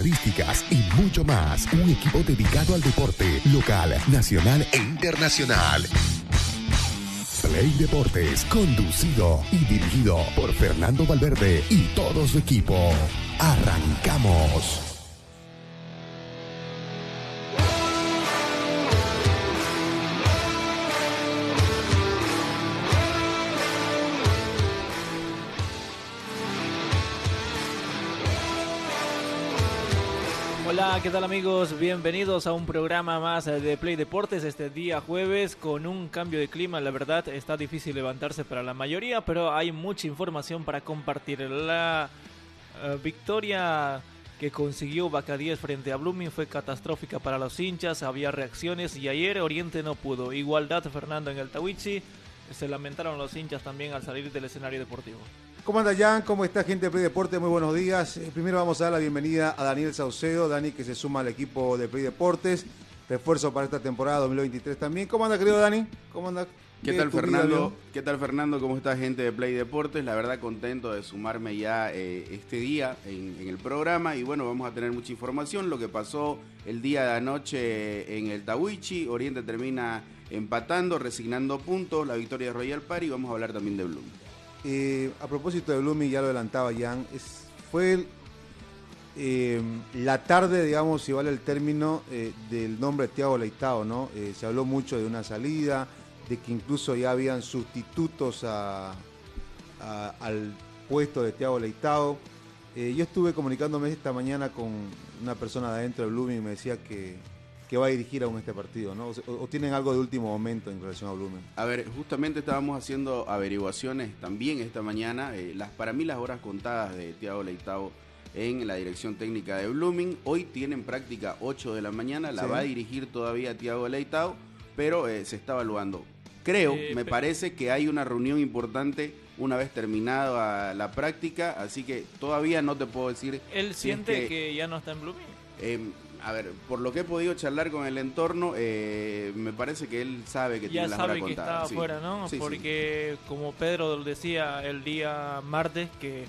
Estadísticas y mucho más. Un equipo dedicado al deporte local, nacional e internacional. Play Deportes, conducido y dirigido por Fernando Valverde y todo su equipo. Arrancamos. ¿Qué tal amigos? Bienvenidos a un programa más de Play Deportes este día jueves con un cambio de clima. La verdad está difícil levantarse para la mayoría, pero hay mucha información para compartir. La eh, victoria que consiguió 10 frente a Blooming fue catastrófica para los hinchas, había reacciones y ayer Oriente no pudo. Igualdad Fernando en el Tawichi, se lamentaron los hinchas también al salir del escenario deportivo. ¿Cómo anda Jan? ¿Cómo está gente de Play Deportes? Muy buenos días. Eh, primero vamos a dar la bienvenida a Daniel Saucedo, Dani que se suma al equipo de Play Deportes, refuerzo para esta temporada 2023 también. ¿Cómo anda querido Dani? ¿Cómo anda? ¿Qué tal Fernando? ¿Qué tal Fernando? ¿Cómo está gente de Play Deportes? La verdad contento de sumarme ya eh, este día en, en, el programa y bueno, vamos a tener mucha información. Lo que pasó el día de anoche en el Tawichi, Oriente termina empatando, resignando puntos, la victoria de Royal Party y vamos a hablar también de Bloom. Eh, a propósito de Blooming, ya lo adelantaba Jan, fue eh, la tarde, digamos, si vale el término, eh, del nombre de Tiago Leitao, ¿no? Se habló mucho de una salida, de que incluso ya habían sustitutos a, al puesto de Tiago Leitao. Yo estuve comunicándome esta mañana con una persona de adentro de Blooming y me decía que que va a dirigir aún este partido, ¿no? O, o, tienen algo de último momento en relación a Blumen. A ver, justamente estábamos haciendo averiguaciones también esta mañana. Eh, las para mí las horas contadas de Tiago Leitao en la dirección técnica de Blooming. Hoy tienen práctica 8 de la mañana, la sí. va a dirigir todavía Tiago Leitao, pero eh, se está evaluando. Creo, eh, me parece que hay una reunión importante una vez terminada la práctica, así que todavía no te puedo decir. ¿Él si siente es que, que, ya no está en Blooming? A ver, por lo que he podido charlar con el entorno, eh, me parece que él sabe que ya tiene las sabe horas que está afuera, ¿no? Sí, Porque sí. como Pedro decía el día martes que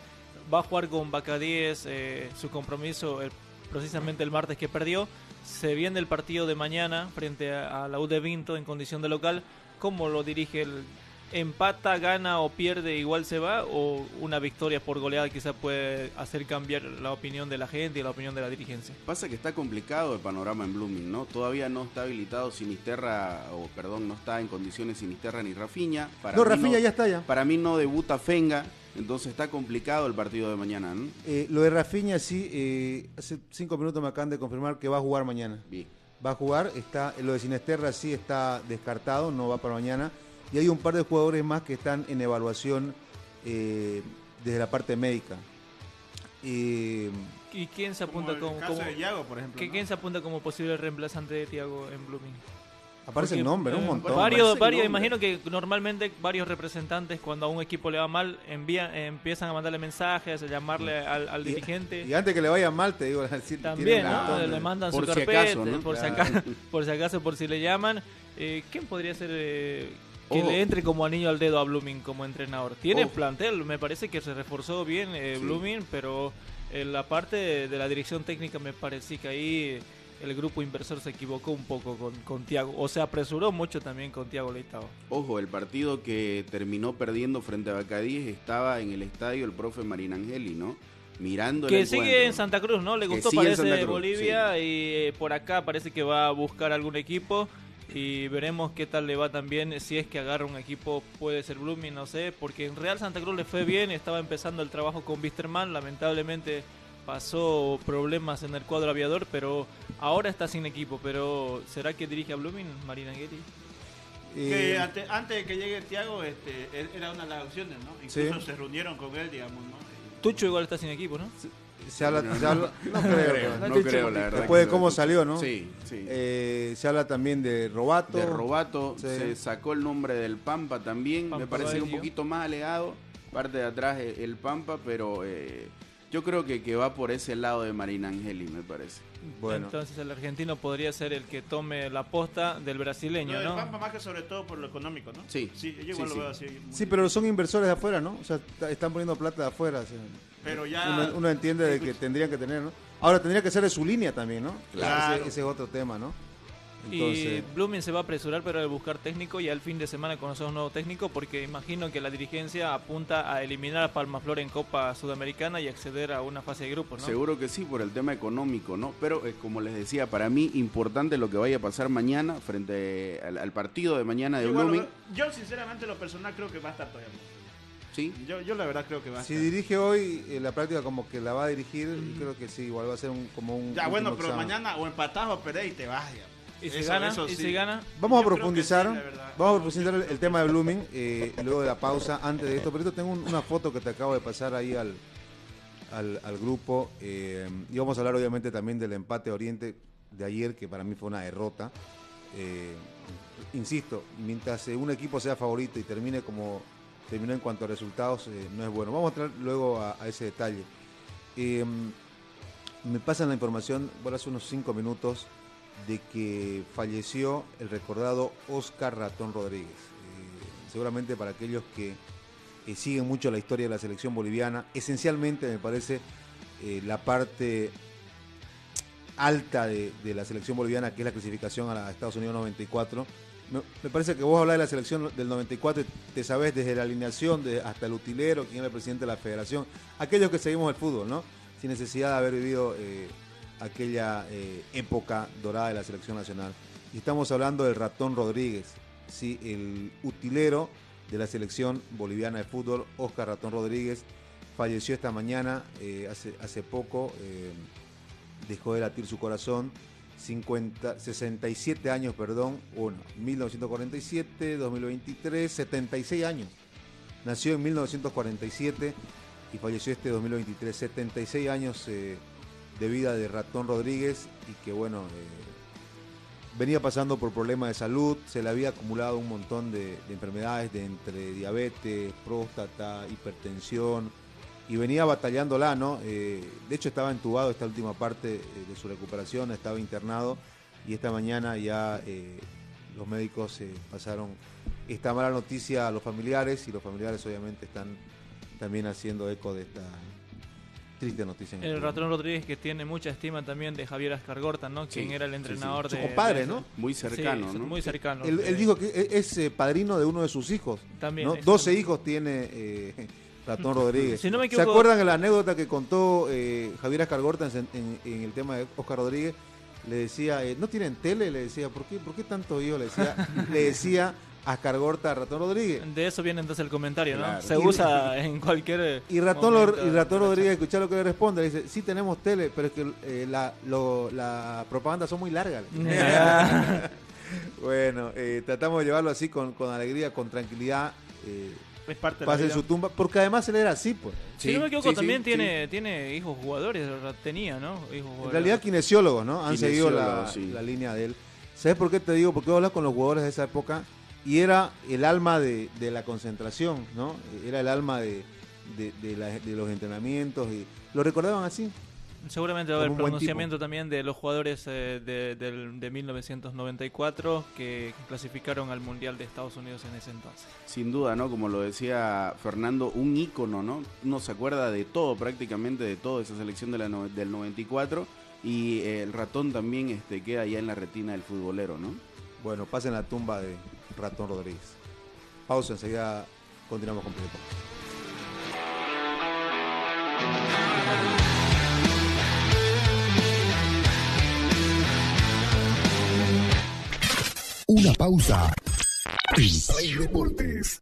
va a jugar con Bacadíes eh, su compromiso el, precisamente el martes que perdió. Se viene el partido de mañana frente a, a la U de Vinto en condición de local. ¿Cómo lo dirige el empata, gana o pierde, igual se va, o una victoria por goleada quizá puede hacer cambiar la opinión de la gente y la opinión de la dirigencia. Pasa que está complicado el panorama en Blooming, ¿no? Todavía no está habilitado Sinisterra, o perdón, no está en condiciones Sinisterra ni Rafiña. Para no, Rafiña no, ya está ya. Para mí no debuta Fenga, entonces está complicado el partido de mañana, ¿no? Eh, lo de Rafiña sí, eh, hace cinco minutos me acaban de confirmar que va a jugar mañana. Bien. Va a jugar, está, lo de Sinisterra sí está descartado, no va para mañana y hay un par de jugadores más que están en evaluación eh, desde la parte médica. Eh, ¿Y quién se apunta como, como, como Yago, por ejemplo? ¿Quién se apunta como posible reemplazante de Tiago en Blooming? Aparece Porque, el nombre, ¿no? un montón. Varios, varios imagino que normalmente varios representantes cuando a un equipo le va mal envían, empiezan a mandarle mensajes, a llamarle al, al y, dirigente. Y antes que le vaya mal, te digo, decir, también, ¿no? Le mandan por su si carpeta, acaso, ¿no? por, claro. si acaso, por si acaso, por si le llaman. Eh, ¿Quién podría ser eh, que oh. le entre como anillo al dedo a Blooming como entrenador? Tiene oh. plantel, me parece que se reforzó bien eh, sí. Blooming, pero en la parte de, de la dirección técnica me parece que ahí el grupo inversor se equivocó un poco con, con Tiago, o se apresuró mucho también con Tiago Leitao. Ojo, el partido que terminó perdiendo frente a Bacadíes estaba en el estadio el profe Marín Angeli, ¿no? Mirando que el sigue encuentro. en Santa Cruz, ¿no? Le gustó parece Bolivia sí. y eh, por acá parece que va a buscar algún equipo y veremos qué tal le va también si es que agarra un equipo puede ser Blooming no sé porque en Real Santa Cruz le fue bien estaba empezando el trabajo con Wisterman lamentablemente pasó problemas en el cuadro aviador pero ahora está sin equipo pero será que dirige a Blooming Marina Guerri que antes, antes, de que llegue Tiago este, era una de las opciones no incluso sí. se reunieron con él digamos no Tucho igual está sin equipo no sí. Se habla, se habla, no creo, no, no creo, la verdad. Después de cómo salió, ¿no? Sí, sí. Eh, se habla también de Robato. De Robato, sí. se sacó el nombre del Pampa también, Pampa me parecía un poquito más alegado, parte de atrás el Pampa, pero eh, yo creo que, que va por ese lado de Marina Angeli, me parece. Bueno. Entonces el argentino podría ser el que tome la posta del brasileño, no, ¿no? Pampa más que sobre todo por lo económico, ¿no? Sí. Sí, yo igual sí, lo veo sí. así. Sí, pero son inversores de afuera, ¿no? O sea, están poniendo plata de afuera. Pero ya... Uno, uno entiende de que tendrían que tener, ¿no? Ahora tendría que ser de su línea también, ¿no? Claro. Ese, ese es otro tema, ¿no? Y Blooming se va a apresurar pero de buscar técnico y al fin de semana conocer un nuevo técnico porque imagino que la dirigencia apunta a eliminar a Palmaflor en Copa Sudamericana y acceder a una fase de grupos, ¿no? Seguro que sí, por el tema económico, ¿no? Pero eh, como les decía, para mí importante lo que vaya a pasar mañana frente al, al partido de mañana de Blooming. bueno, yo sinceramente lo personal creo que va a estar todavía. Sí, Yo, yo la verdad creo que va a Si estar. dirige hoy, eh, la práctica como que la va a dirigir, creo que sí, igual va a ser un, como un. Ya bueno, pero examen. mañana o empatás o perdés y te vas ya. ¿Y si Eso- gana? eso ¿Y si gana? Vamos a Yo profundizar, sí, vamos a profundizar el, el tema de Blooming eh, luego de la pausa. Antes de esto, pero esto tengo un- una foto que te acabo de pasar ahí al, al, al grupo eh, y vamos a hablar obviamente también del empate Oriente de ayer que para mí fue una derrota. Eh, insisto, mientras un equipo sea favorito y termine como terminó en cuanto a resultados, eh, no es bueno. Vamos a entrar luego a, ese detalle. Eh, me pasan la información, bueno, hace unos cinco minutos, de que falleció el recordado Oscar Ratón Rodríguez. Eh, seguramente para aquellos que siguen mucho la historia de la selección boliviana, esencialmente me parece la parte alta de, la selección boliviana, que es la clasificación a, la, Estados Unidos 94. Me, parece que vos hablás de la selección del 94 y te sabés desde la alineación hasta el utilero, quién era el presidente de la federación, aquellos que seguimos el fútbol, ¿no? Sin necesidad de haber vivido eh, aquella eh, época dorada de la selección nacional. Y estamos hablando del ratón Rodríguez, ¿sí? el utilero de la selección boliviana de fútbol, Oscar Ratón Rodríguez, falleció esta mañana, eh, hace, hace poco, dejó de latir su corazón, 50, 67 años, perdón, uno, 1947, 2023, 76 años. Nació en 1947 y falleció este 2023, 76 años eh, de vida de Ratón Rodríguez y que bueno, eh, venía pasando por problemas de salud, se le había acumulado un montón de, de enfermedades de entre diabetes, próstata, hipertensión y venía batallándola, ¿no? Eh, de hecho estaba entubado esta última parte eh, de su recuperación, estaba internado y esta mañana ya eh, los médicos eh, pasaron esta mala noticia a los familiares y los familiares obviamente están también haciendo eco de esta triste noticia. en El ratón Rodríguez que tiene mucha estima también de Javier Ascargorta, ¿no? Quien Sí, era el sí, entrenador sí. de... Su compadre, de- ¿no? muy cercano, Sí, ¿no? Muy cercano. Él, él dijo que e- es eh, padrino de uno de sus hijos. También, ¿no? exacto. 12 hijos tiene eh, Ratón Rodríguez. Si no me ¿Se equivoco- acuerdan de la anécdota que contó eh, Javier Ascargorta en, en- en el tema de Oscar Rodríguez? Le decía, eh, ¿no tienen tele? Le decía, ¿por qué, ¿por qué tanto hijo? Le decía, le decía Ascargorta a Ratón Rodríguez. De eso viene entonces el comentario, ¿no? Claro. Se Y- usa en cualquier... Y Ratón, momento y Rodríguez, escucha lo que le responde, le dice, sí tenemos tele, pero es que eh, la, lo- la propaganda son muy largas. bueno, eh, tratamos de llevarlo así con, con alegría, con tranquilidad. eh, Es parte de la pase en vida. su tumba, porque además él era así, pues. si no me equivoco, sí, también sí. tiene, tiene hijos jugadores, tenía, ¿no? Hijos En jugadores. realidad kinesiólogos, ¿no? Han seguido la, la línea de él. ¿Sabes por qué te digo? Porque hablas con los jugadores de esa época y era el alma de, de la concentración, ¿no? Era el alma de, de- de la- de los entrenamientos y lo recordaban así. Seguramente va a haber pronunciamiento también de los jugadores eh, de, del- de 1994 que clasificaron al Mundial de Estados Unidos en ese entonces. Sin duda, ¿no? Como lo decía Fernando, un ícono, ¿no? Uno se acuerda de todo, prácticamente de toda esa selección de la no- del 94 y eh, el ratón también este, queda ya en la retina del futbolero, ¿no? Bueno, pasen la tumba de Ratón Rodríguez. Pausa, enseguida continuamos con Pleito. Una pausa. Play Deportes.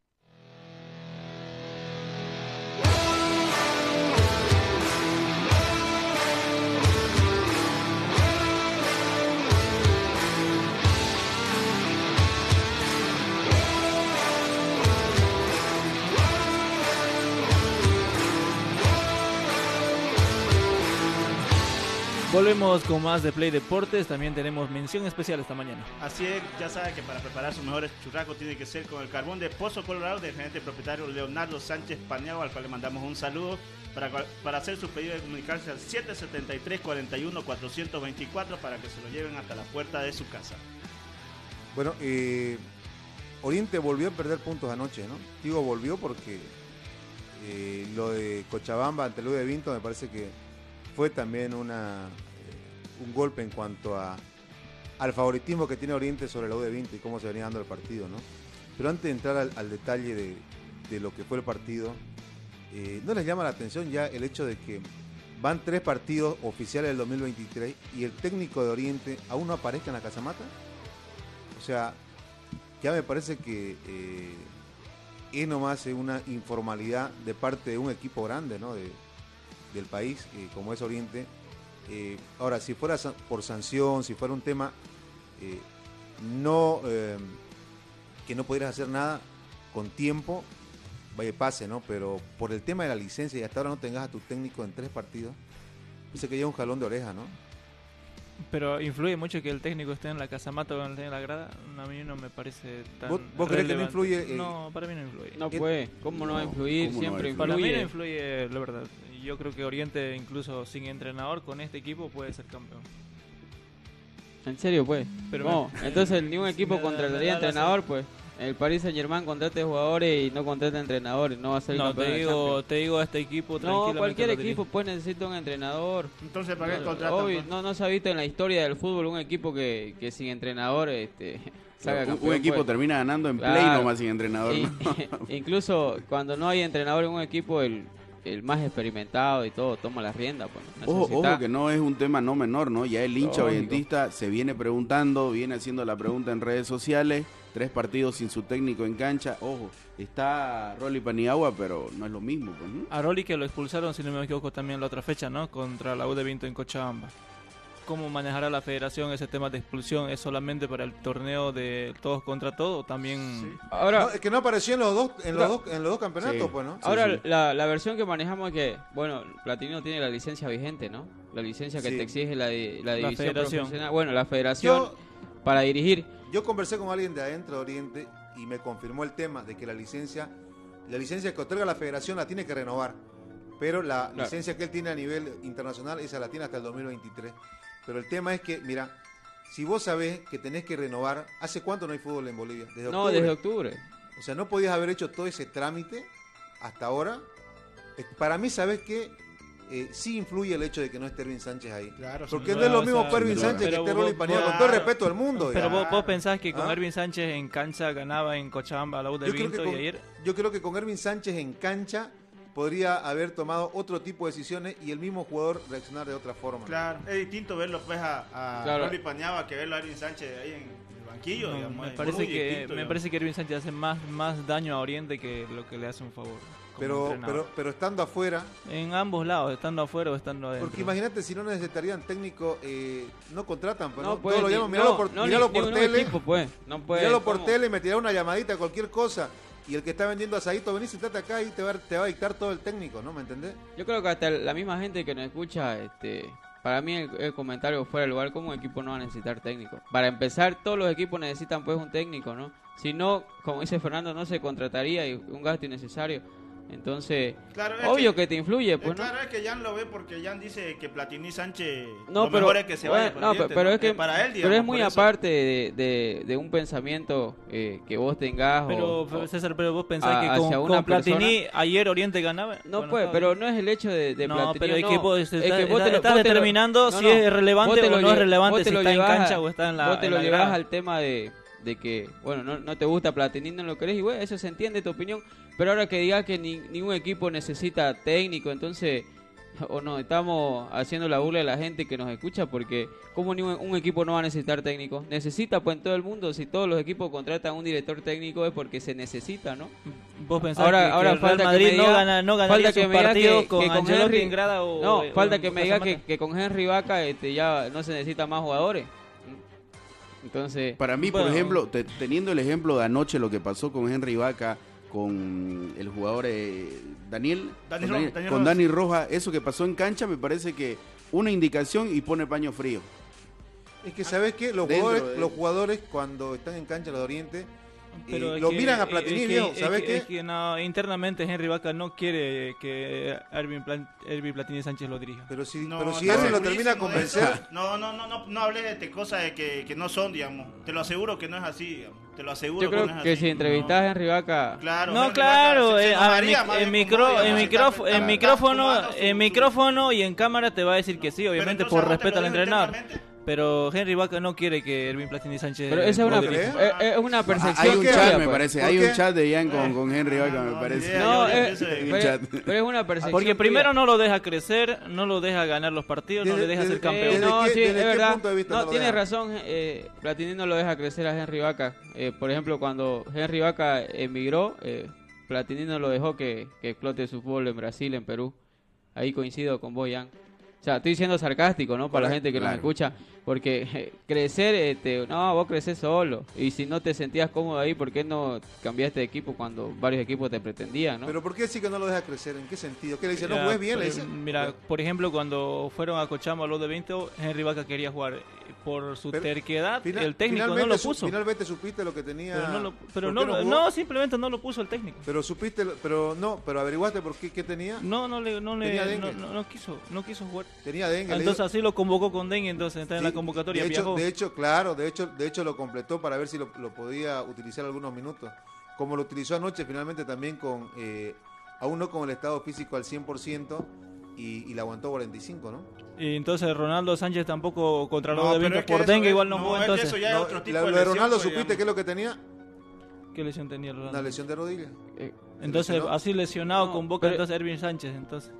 Volvemos con más de Play Deportes. También tenemos mención especial esta mañana. Así es, ya sabe que para preparar sus mejores churrascos tiene que ser con el carbón de Pozo Colorado del gerente propietario Leonardo Sánchez Paneado, al cual le mandamos un saludo. Para, para hacer su pedido de comunicarse al 773-41-424 para que se lo lleven hasta la puerta de su casa. Bueno, eh, Oriente volvió a perder puntos anoche, ¿no? Digo volvió porque eh, lo de Cochabamba ante Luis de Vinto me parece que fue también una, eh, un golpe en cuanto a, al favoritismo que tiene Oriente sobre la U de Vinto y cómo se venía dando el partido, ¿no? Pero antes de entrar al, al detalle de, de, lo que fue el partido, eh, ¿no les llama la atención ya el hecho de que van tres partidos oficiales del 2023 y el técnico de Oriente aún no aparezca en la casamata? O sea, ya me parece que eh, es nomás una informalidad de parte de un equipo grande, ¿no? Del país, eh, como es Oriente. Eh, ahora, si fuera por sanción, si fuera un tema eh, no que no pudieras hacer nada con tiempo, vaya pase, ¿no? Pero por el tema de la licencia y hasta ahora no tengas a tu técnico en tres partidos, dice que ya un jalón de oreja, ¿no? Pero influye mucho que el técnico esté en la casamata o en la grada. A mí no me parece tan. ¿Vos, vos crees que no influye? no, para mí no influye. No puede. ¿Cómo no va a influir? Siempre no influye. Para mí no influye, la verdad yo creo que Oriente, incluso sin entrenador, con este equipo puede ser campeón. ¿En serio, pues? Pero no, entonces ni un equipo contrataría entrenador, pues. El Paris Saint Germain contrata jugadores y no contrata entrenadores, no va a ser no, campeón. Te digo, te digo, este equipo No, cualquier equipo pues necesita un entrenador. Entonces, ¿para qué contrata? Obvio, no, no se ha visto en la historia del fútbol un equipo que, que sin entrenador este, Campeón, un equipo pues. termina ganando en play nomás sin entrenador. incluso cuando no hay entrenador en un equipo, el, el más experimentado y todo toma la rienda. Pues, ojo, que no es un tema no menor, ¿no? Ya el hincha orientista se viene preguntando, viene haciendo la pregunta en redes sociales, tres partidos sin su técnico en cancha, ojo, está Rolly Paniagua, pero no es lo mismo. Pues, A Rolly que lo expulsaron, si no me equivoco, también la otra fecha, ¿no? Contra la U de Vinto en Cochabamba cómo manejará la federación ese tema de expulsión? ¿Es solamente para el torneo de todos contra todos? También. Ahora, es que no apareció en los dos, en los dos, en los dos campeonatos, pues, ¿no? Ahora, la, la, versión que manejamos es que, bueno, Platino tiene la licencia vigente, ¿no? La licencia que te exige la, la división profesional. Bueno, la federación para dirigir. Yo conversé con alguien de adentro de Oriente y me confirmó el tema de que la licencia, la licencia que otorga la federación la tiene que renovar. Pero la licencia que él tiene a nivel internacional, esa la tiene hasta el 2023. Pero el tema es que, mira, si vos sabés que tenés que renovar, ¿hace cuánto no hay fútbol en Bolivia? Desde no, desde octubre. O sea, no podías haber hecho todo ese trámite hasta ahora. Para mí, ¿sabes qué? Eh, sí influye el hecho de que no esté Erwin Sánchez ahí. Claro, Porque no es lo mismo para Erwin Sánchez que esté Rolly Panilla, con todo el respeto del mundo. Pero vos, pensás que con ¿Ah? Erwin Sánchez en cancha ganaba en Cochabamba la U de Vinto y ayer. Yo creo que con Erwin Sánchez en cancha podría haber tomado otro tipo de decisiones y el mismo jugador reaccionar de otra forma. Claro, es distinto verlo pues a, a claro. Pañaba que verlo a Erwin Sánchez ahí en el banquillo. digamos, me parece que me parece que Erwin Sánchez hace más, más daño a Oriente que lo que le hace un favor. Pero, pero, pero estando afuera. En ambos lados, estando afuera o estando adentro. Porque imagínate si no necesitarían técnico, eh, no contratan. Pues, no, no Todo lo llaman, miralo por, no, miralo por tele. Equipo, pues. no puede, miralo por tele, me tirará una llamadita, cualquier cosa y el que está vendiendo asadito, venís, sentate acá y te va, te va a dictar todo el técnico, ¿no? ¿Me entendés? Yo creo que hasta la misma gente que nos escucha, este, para mí el, comentario fuera del lugar, como equipo no va a necesitar técnico. Para empezar, todos los equipos necesitan pues un técnico, ¿no? Si no, como dice Fernando, no se contrataría y un gasto innecesario. Entonces, obvio que, te influye, pues, Claro, es que Jan lo ve porque Jan dice que Platini Sánchez no, lo pero, mejor es que se vaya no, pero, es que para él, pero es muy aparte de, de, un pensamiento eh, que vos tengas pero César, pero vos pensás que con, con Platini ayer Oriente ganaba. No, pues, pero no es el hecho de, de no, Pero es que vos, estás determinando si es relevante o no es relevante, si está en cancha o está en la Vos te lo llevas al tema de de que, bueno, no, no te gusta Platini, no lo querés, y bueno, eso se entiende tu opinión, pero ahora que digas que ningún equipo necesita técnico, entonces, o no, estamos haciendo la burla de la gente que nos escucha, porque como ningún un equipo no va a necesitar técnico? Necesita, pues en todo el mundo, si todos los equipos contratan un director técnico es porque se necesita, ¿no? Vos pensás ahora, que, ahora falta Madrid que me no gana, no falta que me diga que, con, con Henry, Grada o, no, falta que me diga que, que, con Henry Vaca este, ya no se necesita más jugadores. Entonces, para mí, por ejemplo, teniendo el ejemplo de anoche lo que pasó con Henry Vaca, con el jugador eh, Daniel, con, Dani, Roja, eso que pasó en cancha me parece que una indicación y pone paño frío. Es que sabes qué, los jugadores, los jugadores cuando están en cancha los de Oriente pero lo miran a Platini, ¿sabes qué? Es que no, internamente Henry Vaca no quiere que Erwin, Platini Sánchez lo dirija. Pero si, pero si alguien lo termina a convencer. No, no, no, no, no hablé de cosas de que, que, no son, digamos. Te lo aseguro que no es así, digamos. Te lo aseguro Yo creo que, no es que si entrevistas a Henry Vaca. Claro, no, claro. Eh, en, micro, en, micrófono, en, micrófono, en micrófono y en cámara te va a decir que sí, obviamente por respeto al entrenador. Pero Henry Vaca no quiere que Erwin Platini Sánchez. Pero esa es una, es, una percepción. Hay un chat, me parece. Hay un chat de Ian con, con Henry Vaca, me parece. No, es, pero, es una percepción. Porque primero no lo deja crecer, no lo deja ganar los partidos, no le deja ser campeón. no, sí, es verdad. No, tiene razón. Eh, Platini no lo deja crecer a Henry Vaca. Eh, por ejemplo, cuando Henry Vaca emigró, eh, Platini no lo dejó que, que explote su fútbol en Brasil, en Perú. Ahí coincido con Boyan. O sea, estoy siendo sarcástico, ¿no? Para la gente que nos escucha. Porque crecer, este, no, vos creces solo. Y si no te sentías cómodo ahí, ¿por qué no cambiaste de equipo cuando varios equipos te pretendían, no? Pero ¿por qué sí que no lo deja crecer? ¿En qué sentido? ¿Qué le dice? ¿No juegues bien? le dice? Mira, por ejemplo, cuando fueron a Cochambo a los de 20, Henry Vaca quería jugar por su terquedad, el técnico no lo puso. finalmente supiste lo que tenía. Pero no, no, simplemente no lo puso el técnico. Pero supiste, pero no, pero averiguaste por qué, qué tenía. No, no le, no le, no, quiso, no quiso jugar. Tenía dengue. Entonces así lo convocó con dengue, entonces está en la convocatoria. De hecho, de hecho, claro, de hecho, de hecho lo completó para ver si lo, podía utilizar algunos minutos. Como lo utilizó anoche, finalmente también con, eh, aún no con el estado físico al 100% y, y la aguantó 45, ¿no? Y entonces Ronaldo Sánchez tampoco contra los de Vinto por dengue, igual no, jugó entonces. Eso ya otro tipo de, Ronaldo, ¿supiste qué es lo que tenía? ¿Qué lesión tenía Ronaldo? Una lesión de rodilla. Eh, entonces, así lesionado con Boca, entonces Erwin Sánchez, entonces.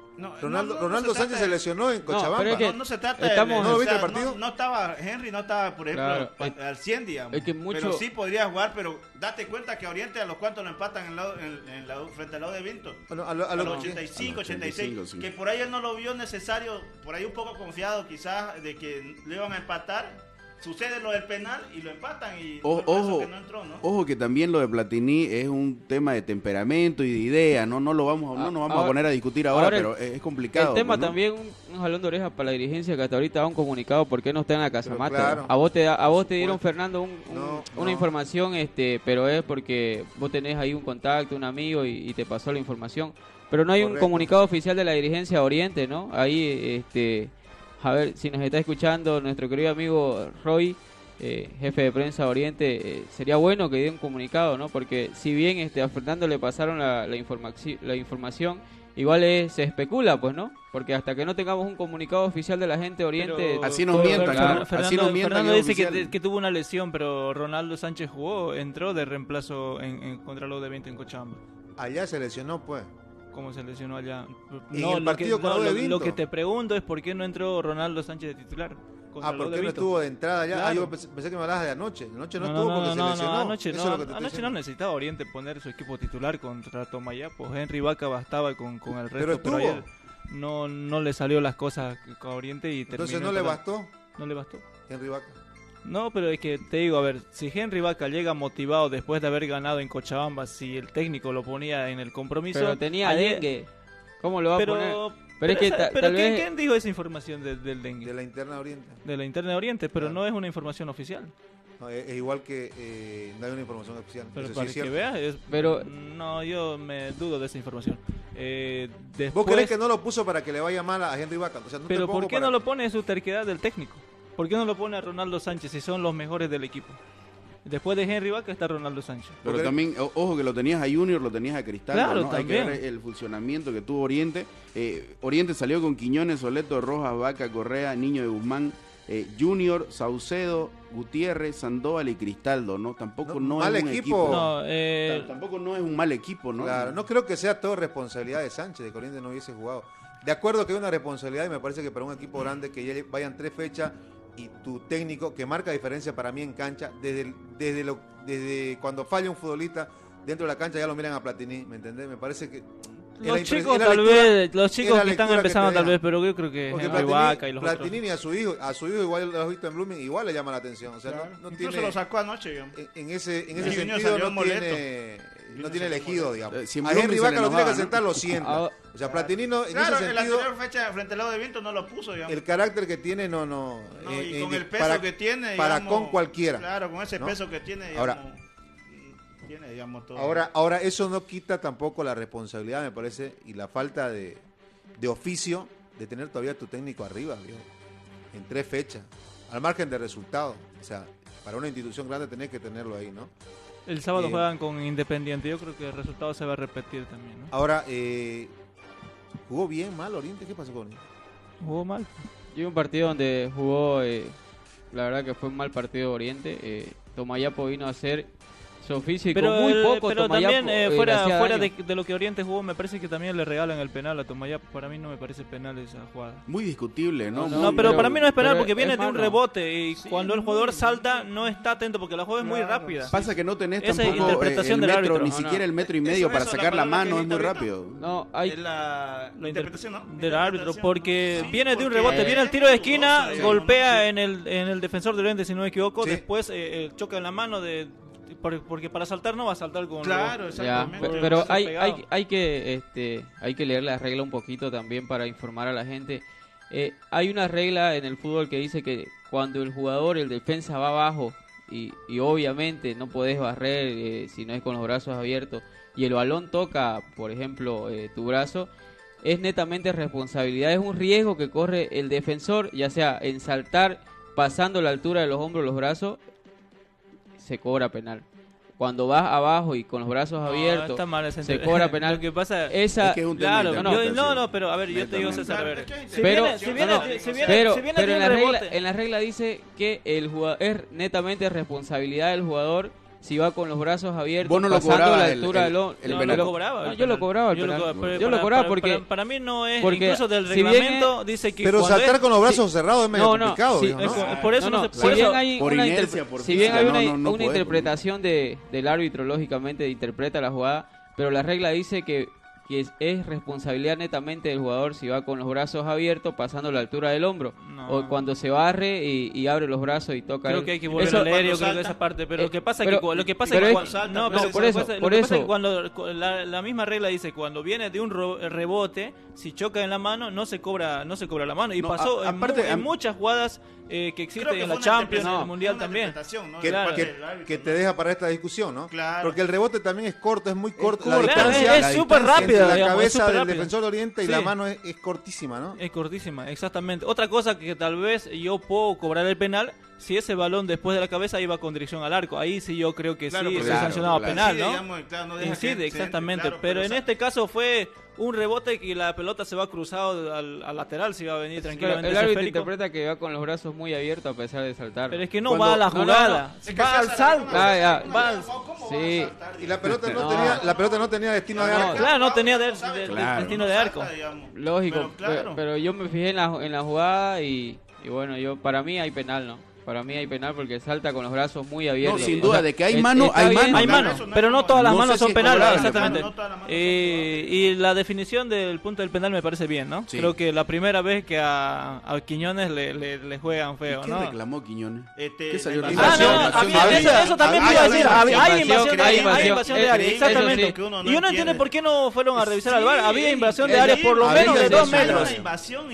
Ronaldo, Ronaldo Sánchez se lesionó en Cochabamba. No, pero no, se trata estamos, de, ¿no, ¿viste el partido? No, estaba, Henry no estaba, por ejemplo, al 100, digamos. Es que mucho... Pero sí podría jugar, pero date cuenta que Oriente a los cuantos lo empatan en la, en, la, frente al lado de Vinto. Bueno, a, los 85, 86. Que por ahí él no lo vio necesario, por ahí un poco confiado quizás de que le iban a empatar sucede lo del penal y lo empatan y ojo, que no entró, ¿no? Ojo que también lo de Platini es un tema de temperamento y de idea, no no lo vamos no nos vamos a poner a discutir ahora, pero es complicado. El tema también un, jalón de orejas para la dirigencia que hasta ahorita ha un comunicado por qué no está en la casa mata. A vos te a vos te dieron Fernando una información este, pero es porque vos tenés ahí un contacto, un amigo y, te pasó la información, pero no hay un comunicado oficial de la dirigencia Oriente, ¿no? Ahí este a ver si nos está escuchando nuestro querido amigo Roy, eh, jefe de prensa Oriente, eh, sería bueno que dé un comunicado, ¿no? Porque si bien este, a Fernando le pasaron la, la, la información, igual se especula, pues, ¿no? Porque hasta que no tengamos un comunicado oficial de la gente Oriente... así nos mientan, Fernando, dice que, tuvo una lesión, pero Ronaldo Sánchez jugó, entró de reemplazo en, contra los de 20 en Cochabamba. Allá se lesionó, pues cómo se lesionó allá. No, el partido lo que, lo, que te pregunto es por qué no entró Ronaldo Sánchez de titular. Ah, ¿por qué no estuvo de entrada ya? Ah, yo pensé, que me hablabas de anoche. Anoche no, estuvo porque se lesionó. anoche, no, anoche no necesitaba Oriente poner su equipo titular contra Tomayapo. Pues Henry Vaca bastaba con, con el resto, pero, ayer no, no le salió las cosas a Oriente y Entonces no le bastó. No le bastó. Henry Vaca. No, pero es que te digo, a ver, si Henry Vaca llega motivado después de haber ganado en Cochabamba, si el técnico lo ponía en el compromiso. Pero tenía dengue. ¿Cómo lo va a poner? Pero, es que pero ¿quién, dijo esa información del dengue? De la interna Oriente. De la interna Oriente, pero no es una información oficial. No, es, igual que eh, no hay una información oficial. Pero para que veas, pero no, yo me dudo de esa información. Eh, ¿Vos crees que no lo puso para que le vaya mal a Henry Vaca? pero ¿por qué no lo pone en su terquedad del técnico? ¿Por qué no lo pone a Ronaldo Sánchez si son los mejores del equipo? Después de Henry Vaca está Ronaldo Sánchez. Pero también, ojo que lo tenías a Junior, lo tenías a Cristal. Claro, ¿no? Hay que ver el funcionamiento que tuvo Oriente. Eh, Oriente salió con Quiñones, Soleto, Rojas, Vaca, Correa, Niño de Guzmán, eh, Junior, Saucedo, Gutiérrez, Sandoval y Cristaldo, ¿no? Tampoco no, es un equipo. Eh, tampoco no es un mal equipo, ¿no? Claro, no creo que sea todo responsabilidad de Sánchez, de que Oriente no hubiese jugado. De acuerdo que hay una responsabilidad y me parece que para un equipo grande que ya vayan tres fechas y tu técnico, que marca diferencia para mí en cancha, desde, desde, lo, desde cuando falla un futbolista dentro de la cancha ya lo miran a Platini, ¿me entendés? Me parece que... Los chicos tal vez, los chicos que están empezando tal vez, pero yo creo que Platini, y los Platini a su hijo, a su hijo igual lo has visto en Blooming, igual le llama la atención. O sea, no, no, tiene, lo sacó anoche. Yo. En, ese, en ese sentido no tiene, no tiene elegido, digamos. Si a Henry Vaca lo tiene que sentar, lo sienta. O sea, Platini no, en claro, ese en la anterior fecha frente al lado de viento no lo puso, digamos. El carácter que tiene no no, no y eh, con eh, el peso que tiene, para con cualquiera. Claro, con ese peso que tiene, digamos, ahora, tiene, digamos todo. Ahora, ahora eso no quita tampoco la responsabilidad, me parece, y la falta de, de oficio de tener todavía tu técnico arriba, viejo, en tres fechas, al margen de resultados. O sea, para una institución grande tenés que tenerlo ahí, ¿no? El sábado eh, juegan con Independiente. Yo creo que el resultado se va a repetir también. ¿no? Ahora, eh, ¿jugó bien, mal Oriente? ¿Qué pasó con él? Jugó mal. Yo un partido donde jugó, eh, la verdad que fue un mal partido Oriente. Eh, Tomayapo vino a hacer oficio pero, muy poco. Pero también eh, fuera, fuera de, lo que Oriente jugó, me parece que también le regalan el penal a Tomayapo. Para mí no me parece penal esa jugada. Muy discutible, ¿no? No, pero, para mí no es penal porque viene de un rebote y cuando el jugador salta no está atento porque la jugada es muy rápida. Pasa que no tenés tampoco eh, interpretación el metro, ni siquiera el metro y medio para sacar la mano, es muy rápido. No, hay la, interpretación del árbitro porque viene de un rebote, viene el tiro de esquina, golpea en el, en el defensor de Oriente si no me equivoco, después eh, choca en la mano de porque para saltar no va a saltar con claro exactamente. Pero hay, hay, hay que este hay que leer la regla un poquito también para informar a la gente. Eh, hay una regla en el fútbol que dice que cuando el jugador el defensa va abajo y, y obviamente no podés barrer eh, si no es con los brazos abiertos y el balón toca por ejemplo eh, tu brazo es netamente responsabilidad es un riesgo que corre el defensor ya sea en saltar pasando la altura de los hombros los brazos se cobra penal. Cuando vas abajo y con los brazos abiertos, se cobra penal. Lo que pasa esa, es claro, no, no, pero a ver, yo te digo César, a ver. pero, pero, en la regla, en la regla dice que el jugador es netamente responsabilidad del jugador si va con los brazos abiertos, Vos no lo pasando la altura el, del el, lo cobraba. yo lo cobraba. Yo, lo, cobraba porque para, mí no es incluso del reglamento dice que pero saltar con los brazos cerrados es medio complicado. por eso no, se, si bien hay una, si bien hay una, una interpretación de, del árbitro lógicamente interpreta la jugada, pero la regla dice que que es, responsabilidad netamente del jugador si va con los brazos abiertos pasando la altura del hombro o cuando se barre y, abre los brazos y toca creo que hay que volver a leer yo creo que esa parte pero lo que pasa que lo que pasa es que no por eso por eso. cuando la, misma regla dice cuando viene de un rebote si choca en la mano no se cobra no se cobra la mano. Y pasó en, muchas jugadas eh, que existen en la Champions, en el Mundial también. Que, te deja para esta discusión, ¿no? Porque el rebote también es corto, es muy corto. la distancia, es súper rápido. La cabeza del defensor de Oriente y la mano es, cortísima, ¿no? Es cortísima, exactamente. Otra cosa que tal vez yo puedo cobrar el penal si ese balón después de la cabeza iba con dirección al arco. Ahí sí yo creo que sí se sancionaba penal, ¿no? Sí, exactamente. pero en este caso fue un rebote y la pelota se va cruzado al, lateral, si va a venir tranquilamente. el árbitro interpreta que va con los brazos muy abiertos a pesar de saltar. Pero es que no va a la jugada, va al salto. Ah, sí. Y la pelota no, tenía, la pelota no tenía destino de arco. Claro, no tenía destino de arco. Lógico, pero, yo me fijé en la, en la jugada y, y bueno, yo para mí hay penal, ¿no? Para mí hay penal porque salta con los brazos muy abiertos. No, sin duda, de que hay mano, hay mano. Hay mano, pero no todas las manos son penales, exactamente. Eh, y la definición del punto del penal me parece bien, ¿no? Creo que la primera vez que a, a Quiñones le, le, juegan feo, ¿no? ¿Qué reclamó Quiñones? Este, ¿Qué salió ah, no, eso, eso, también me iba a decir. Hay invasión de área, hay invasión de área, exactamente. Y uno entiende por qué no fueron a revisar al bar. Había invasión de área por lo menos de dos metros.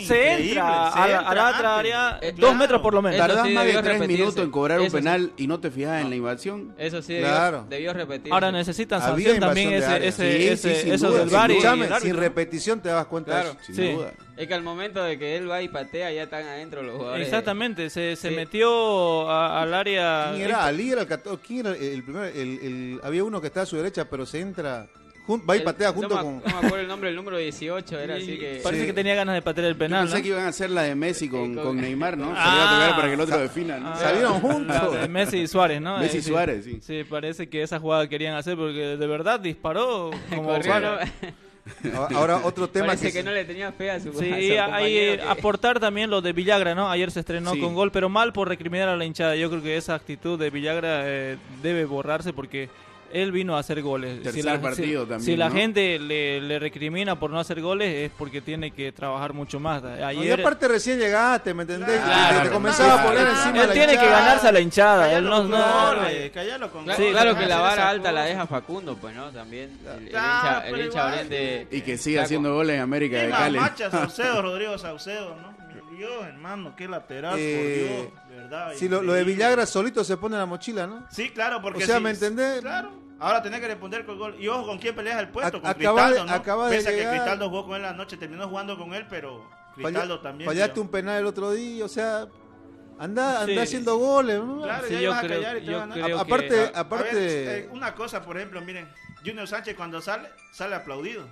Se entra a la otra área dos metros por lo menos. Tres minutos en cobrar un penal y no te fijas en la invasión. Eso sí, claro. debió, repetir. Ahora necesitan sanción también ese, ese, ese eso del VAR. sin repetición te das cuenta claro. sin duda. Es que al momento de que él va y patea, ya están adentro los jugadores. Exactamente, se, se metió al área. ¿Quién era? Ali era el, ¿quién era el primero? El, el, había uno que está a su derecha, pero se entra va y patea junto no con. No me acuerdo el nombre, el número 18 era así que. Parece que tenía ganas de patear el penal. Yo pensé que iban a hacer la de Messi con, con... Neymar, ¿no? Ah, para que el otro defina, ¿no? Ah, Salieron juntos. Messi y Suárez, ¿no? Messi y Suárez, sí. Sí, parece que esa jugada querían hacer porque de verdad disparó como Ahora otro tema Parece que, no le tenía fe a su Sí, hay aportar también lo de Villagra, ¿no? Ayer se estrenó con gol, pero mal por recriminar a la hinchada. Yo creo que esa actitud de Villagra eh, debe borrarse porque él vino a hacer goles. si la, partido también, si la gente le, recrimina por no hacer goles es porque tiene que trabajar mucho más. Ayer... y aparte recién llegaste, ¿me entendés? te comenzaba a poner encima Él tiene que ganarse a la hinchada. Él no, no, con claro, que la vara alta la deja Facundo, pues, ¿no? También. El, hincha, Y que siga haciendo goles en América de Cali. Macha, Saucedo, Rodrigo Saucedo, ¿no? Dios, hermano, qué lateral, por eh, Dios, verdad. Sí, lo, de Villagra solito se pone en la mochila, ¿no? Sí, claro, porque. O sea, ¿me entendés? Claro. Ahora tenés que responder con gol. Y ojo, ¿con quién peleas el puesto? con Cristaldo, ¿no? Acaba Pese que Cristaldo jugó con él la noche, terminó jugando con él, pero Cristaldo también. Fallaste un penal el otro día, o sea, anda, anda haciendo goles. ¿no? Claro, ya ibas a callar y te van a... Aparte, aparte... Eh, una cosa, por ejemplo, miren, Junior Sánchez cuando sale, sale aplaudido.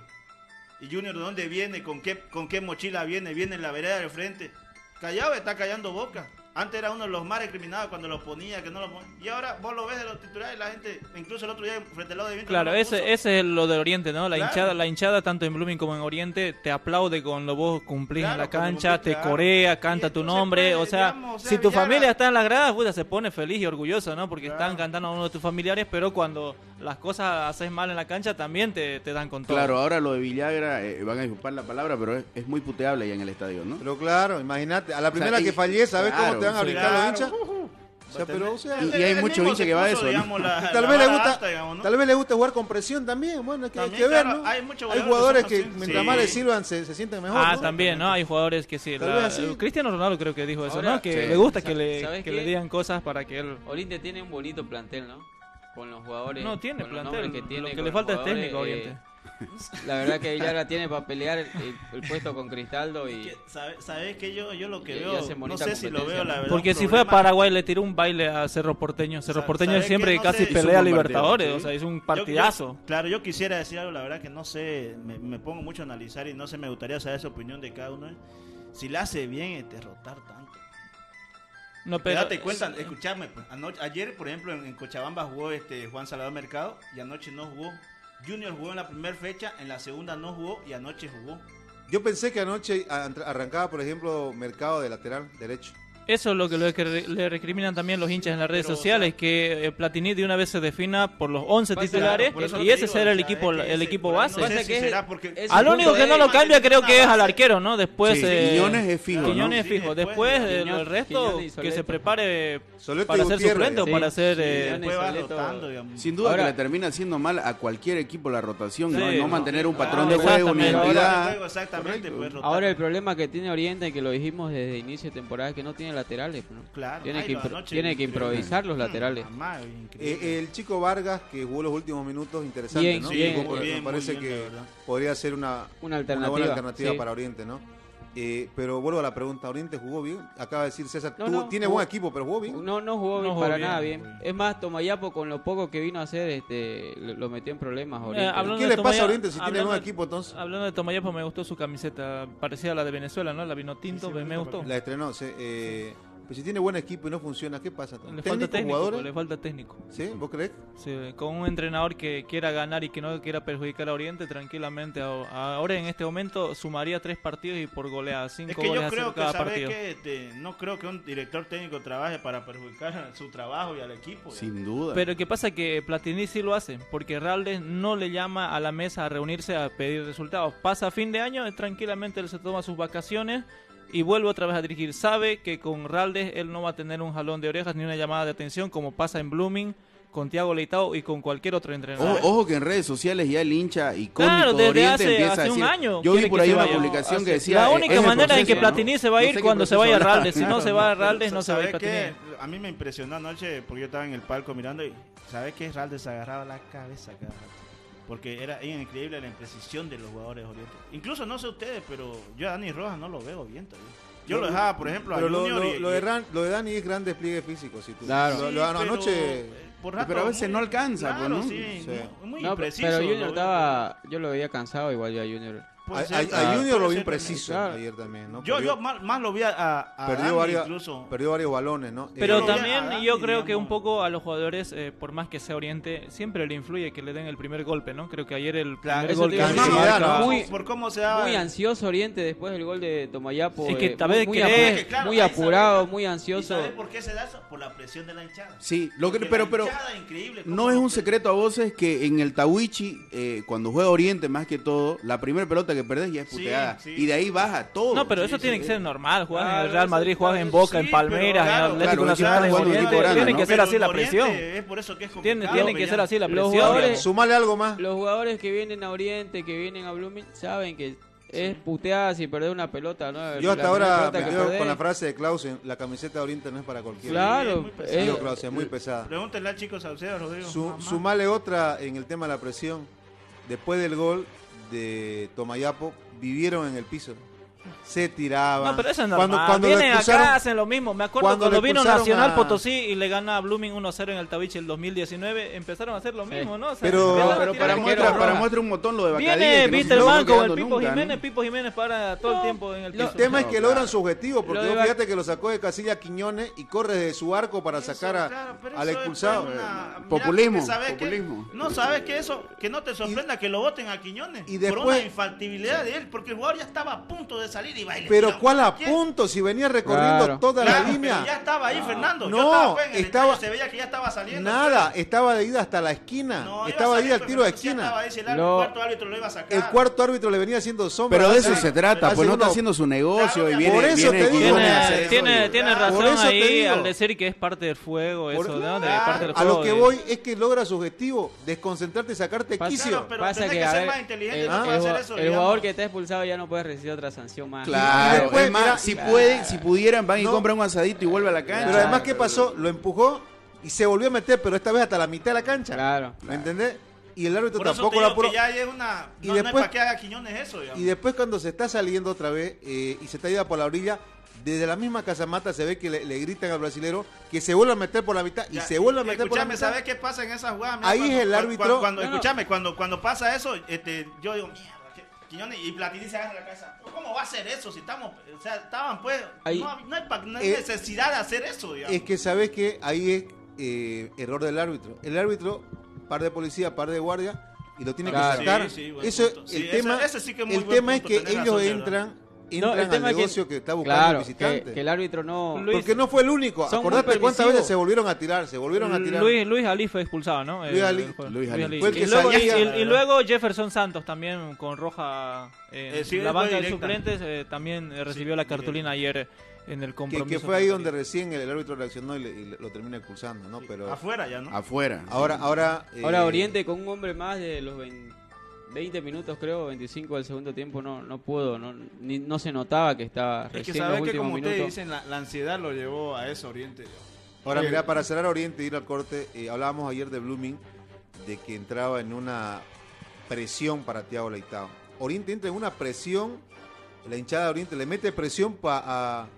¿Y Junior de dónde viene? ¿Con qué, con qué mochila viene? Viene en la vereda del frente. Callado está callando boca. Antes era uno de los más recriminados cuando lo ponía, que no lo ponía. Y ahora vos lo ves de los titulares y la gente, incluso el otro día frente al lado de Viento. Claro, ese, ese es lo de Oriente, ¿no? La hinchada, la hinchada tanto en Blooming como en Oriente te aplaude cuando vos cumplís en la cancha, te corea, canta tu nombre. o sea, si tu familia está en la grada, puta, se pone feliz y orgulloso, ¿no? Porque están cantando a uno de tus familiares, pero cuando las cosas haces mal en la cancha también te, te dan con todo. Claro, ahora lo de Villagra, eh, van a disculpar la palabra, pero es, muy puteable ahí en el estadio, ¿no? Pero claro, imagínate, a la primera que fallece, ¿sabes cómo te van a brincar los hinchas? O sea, pero, o sea, y, hay muchos hinchas que va a eso. tal, vez le gusta, tal vez le gusta jugar con presión también. Bueno, que, hay que ver, ¿no? Hay, jugadores que, mientras más le sirvan se, se, sienten mejor. Ah, también, ¿no? Hay jugadores que sí. Cristiano Ronaldo creo que dijo eso, ¿no? Que le gusta que, le, que le digan cosas para que él. Oriente tiene un bonito plantel, ¿no? Con los jugadores. No tiene plantel, que tiene, lo que le falta es técnico, eh, La verdad que ella la tiene para pelear el, puesto con Cristaldo y... ¿Sabes que yo, yo lo que veo, no sé si lo veo la verdad. Porque si fue a Paraguay le tiró un baile a Cerro Porteño. Cerro Porteño siempre casi pelea a Libertadores, o sea, es un partidazo. claro, yo quisiera decir algo, la verdad que no sé, me, pongo mucho a analizar y no sé, me gustaría saber su opinión de cada uno. Si le hace bien derrotar tanto. No, pero, date cuenta, escuchame, pues, ayer, por ejemplo, en, Cochabamba jugó este Juan Salvador Mercado y anoche no jugó. Junior jugó en la primera fecha, en la segunda no jugó y anoche jugó. Yo pensé que anoche arrancaba, por ejemplo, Mercado de lateral derecho. Eso es lo que, le recriminan también los hinchas en las redes sociales, que eh, Platini de una vez se defina por los 11 titulares y ese será el equipo el equipo base. al único que no lo cambia creo que es al arquero, ¿no? Después eh, Quiñones es fijo, Quiñones es fijo. Después, el resto que se prepare para ser suplente o para ser eh, Sin duda que le termina haciendo mal a cualquier equipo la rotación, no, mantener un patrón de juego, ni identidad. Ahora el problema que tiene Oriente que lo dijimos desde inicio de temporada que no tiene laterales. Claro. Tiene, que, tiene que improvisar los laterales. Eh, el chico Vargas, que jugó los últimos minutos, interesante, ¿no? me parece que podría ser una, una, alternativa, buena alternativa para Oriente, ¿no? Eh, pero vuelvo a la pregunta, ¿Oriente jugó bien? Acaba de decir César, tiene buen equipo, pero jugó bien. No, no jugó bien, para nada bien. Es más, Tomayapo con lo poco que vino a hacer, este, lo metió en problemas. Eh, ¿Qué le pasa a Oriente si tiene buen equipo entonces? Hablando de Tomayapo, me gustó su camiseta, parecía a la de Venezuela, ¿no? La vino tinto, me, gustó. La estrenó, sí. Eh, pero si tiene buen equipo y no funciona, ¿qué pasa? Le falta técnico, le falta técnico. ¿Sí? ¿Vos crees? Sí, con un entrenador que quiera ganar y que no quiera perjudicar a Oriente, tranquilamente. Ahora en este momento sumaría tres partidos y por goleada, cinco es que yo creo que, Que, este, no creo que un director técnico trabaje para perjudicar su trabajo y al equipo. Sin duda. Pero ¿qué pasa? Que Platini sí lo hace, porque Raldes no le llama a la mesa a reunirse a pedir resultados. Pasa fin de año, tranquilamente él se toma sus vacaciones y vuelve otra vez a dirigir. Sabe que con Raldes él no va a tener un jalón de orejas ni una llamada de atención como pasa en Blooming con Tiago Leitao y con cualquier otro entrenador. Ojo, que en redes sociales ya el hincha y claro, desde Oriente hace, empieza hace un año. Yo vi por ahí una publicación que decía. La única manera en que Platini se va a ir cuando se vaya a Raldes. Si no se va a Raldes, no se va a ir Platini. A mí me impresionó anoche porque yo estaba en el palco mirando y ¿sabes qué? Raldes agarraba la cabeza cada porque era increíble la imprecisión de los jugadores Oriente. Incluso no sé ustedes, pero yo a Dani Rojas no lo veo bien todavía. Yo lo dejaba, por ejemplo, a Junior lo, lo, de lo, de Dani es gran despliegue físico. Si tú, claro. Lo, anoche... Eh, pero a veces no alcanza, pues, ¿no? Sí, Muy, no, pero Junior estaba... Yo lo veía cansado igual ya Junior a, Junior lo vi impreciso ayer también, ¿no? Yo, yo más, lo vi a, perdió, varios, perdió varios balones, ¿no? Pero también yo creo que un poco a los jugadores, eh, por más que sea Oriente, siempre le influye que le den el primer golpe, ¿no? Creo que ayer el primer gol que muy, por cómo se muy ansioso Oriente después del gol de Tomayapo. Es que eh, tal vez muy, muy apurado, muy ansioso. ¿Sabes por qué se da eso? Por la presión de la hinchada. Sí, lo que, pero, pero no es un secreto a voces que en el Tawichi, eh, cuando juega Oriente más que todo, la primera pelota que perdés ya es puteada. Y de ahí baja todo. No, pero eso tiene que ser normal. Juegan en el Real Madrid, juegan en Boca, en Palmeiras, en Atlético Nacional, en Oriente. Tiene que ser así la presión. Es por eso que es Tiene, que ser así la presión. Sumale algo más. Los jugadores que vienen a Oriente, que vienen a Blooming, saben que es puteada si perder una pelota, ¿no? Yo hasta ahora me quedo con la frase de Clausen, la camiseta de Oriente no es para cualquiera. Claro, es muy, muy pesada. Pregúntenle al chico Salcedo, Rodrigo. sumale otra en el tema de la presión. Después del gol, de Tomayapo vivieron en el piso se tiraban. No, pero eso es normal. Cuando, cuando Vienen acá, hacen lo mismo. Me acuerdo cuando, vino Nacional Potosí y le gana a Blooming 1-0 en el Tabiche el 2019, empezaron a hacer lo mismo, ¿no? pero, pero para, muestra, para muestra un montón lo de Bacadí. Viene, viste el banco, el Pipo Jiménez, Pipo Jiménez para todo el tiempo en el piso. El tema es que logran su objetivo, porque fíjate que lo sacó de Casilla Quiñones y corre de su arco para sacar al expulsado. Populismo. Populismo. No, sabes que eso, que no te sorprenda que lo voten a Quiñones por una infaltibilidad de él, porque el jugador ya estaba a punto de salir y baile. Pero ¿cuál a punto? Si venía recorriendo toda la línea. ya estaba ahí, Fernando. No, estaba, se veía que ya estaba saliendo. Nada, estaba de ida hasta la esquina. estaba de ida al tiro de esquina. el cuarto árbitro lo iba a sacar. El cuarto árbitro le venía haciendo sombra. Pero de eso se trata, pues no está haciendo su negocio y viene. Por eso te digo. Tiene, tiene razón ahí al decir que es parte del fuego. Eso, a lo que voy es que logra su objetivo, desconcentrarte, sacarte quicio. Pasa que, ser más inteligente para hacer eso. El jugador que está expulsado ya no puede recibir otra sanción más. Claro, además, si pueden, si pudieran, van y compran un asadito y vuelve a la cancha. Pero además, ¿qué pasó? Lo empujó y se volvió a meter, pero esta vez hasta la mitad de la cancha. Claro. ¿Me entendés? Y el árbitro tampoco lo apuró. ya es una, y después, que haga Quiñones eso. Y después cuando se está saliendo otra vez eh, y se está yendo por la orilla, desde la misma casamata se ve que le, gritan al brasilero que se vuelve a meter por la mitad y se vuelve a meter por la mitad. ¿sabes qué pasa en esa jugada? Ahí es el árbitro. Cuando, escúchame, cuando, cuando pasa eso, este, yo digo, mierda Quiñones y Platini se agarra la cabeza. ¿Cómo va a hacer eso si estamos, o sea, estaban pues, no, no, hay, eh, necesidad de hacer eso, digamos. Es que sabes que ahí es eh, error del árbitro. El árbitro, par de policía, par de guardia, y lo tiene que sacar. eso, el tema, el tema es que ellos entran no, el tema al negocio que, está buscando el visitante. Que, el árbitro no... Porque no fue el único. Acordate cuántas veces se volvieron a tirar, se volvieron a tirar. Luis, Luis Ali fue expulsado, ¿no? Luis Ali. Luis Ali. y, luego, y, luego, Jefferson Santos también con roja eh, eh la banca de suplentes eh, también eh, recibió la cartulina ayer en el compromiso. Que, fue ahí donde recién el, árbitro reaccionó y, lo termina expulsando, ¿no? Pero afuera ya, ¿no? Afuera. Ahora, ahora. ahora Oriente con un hombre más de los 20 20 minutos creo, 25 del segundo tiempo no no pudo, no, ni, no se notaba que estaba Es que sabes que como ustedes dicen, la, ansiedad lo llevó a eso Oriente. Ahora mira, para cerrar Oriente y ir al corte, eh, hablábamos ayer de Blooming, de que entraba en una presión para Tiago Leitao. Oriente entra en una presión, la hinchada de Oriente le mete presión para a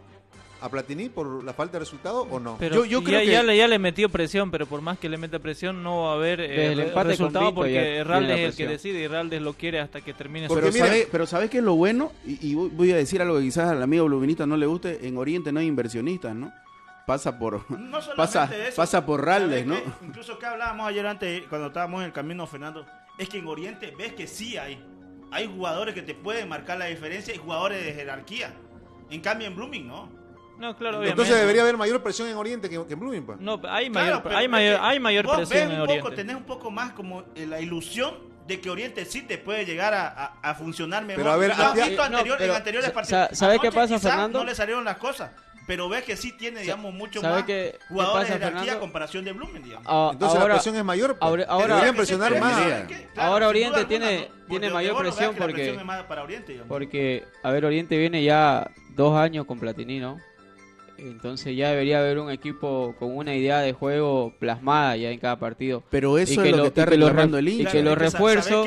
Platini por la falta de resultado o no? Pero yo, creo ya, que ya, le, metió presión, pero por más que le meta presión no va a haber eh, el resultado porque Herraldes es el que decide y Herraldes lo quiere hasta que termine pero su sabe, Pero ¿sabes qué es lo bueno? Y, voy a decir algo que quizás al amigo Bluminista no le guste, en Oriente no hay inversionistas, ¿no? Pasa por pasa, pasa por Raldes, ¿no? incluso que hablábamos ayer antes cuando estábamos en el camino Fernando, es que en Oriente ves que sí hay hay jugadores que te pueden marcar la diferencia y jugadores de jerarquía. En cambio en Blooming no. No, claro, Entonces debería haber mayor presión en Oriente que, en Blooming. No, hay mayor, hay mayor, hay mayor presión en Oriente. tenés un poco más como eh, la ilusión de que Oriente sí te puede llegar a, a, funcionar mejor. Pero a ver, anterior, en anteriores partidos. ¿Sabes qué pasa, Fernando? No le salieron las cosas. pero ves que sí tiene, digamos, mucho más jugadores de jerarquía a comparación de Blumen, digamos. Ah, Entonces la presión es mayor. Pues. Ahora, deberían presionar más. ahora Oriente tiene, tiene mayor presión porque, porque, a ver, Oriente viene ya dos años con Platini, ¿no? Entonces ya debería haber un equipo con una idea de juego plasmada ya en cada partido. Pero eso es lo, que está reclamando el Y que los refuerzos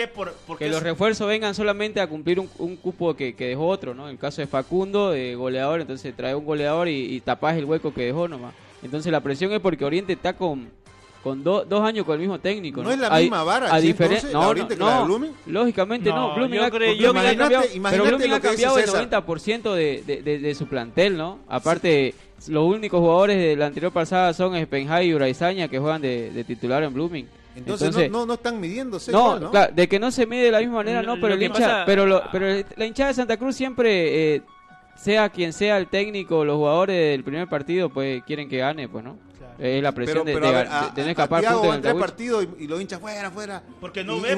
que los refuerzos vengan solamente a cumplir un, cupo que, dejó otro, ¿no? En el caso de Facundo, de goleador, entonces trae un goleador y, y tapás el hueco que dejó nomás. Entonces la presión es porque Oriente está con con dos años con el mismo técnico. ¿No, es la misma vara? A diferencia, no, no, lógicamente no. Blooming, ha, cambiado, pero Blooming ha cambiado el 90% de, de, de, su plantel, ¿no? Aparte, los únicos jugadores de la anterior pasada son Spenhai y Uraizaña que juegan de, titular en Blooming. Entonces, no, no, están midiéndose. No, Claro, de que no se mide de la misma manera, no, pero, el hincha, pero, lo, pero la hinchada de Santa Cruz siempre, eh, sea quien sea el técnico, los jugadores del primer partido, pues quieren que gane, pues, ¿no? Es la presión de, tener que escapar en el partido y, y, lo hincha fuera, fuera. Porque no y, ve,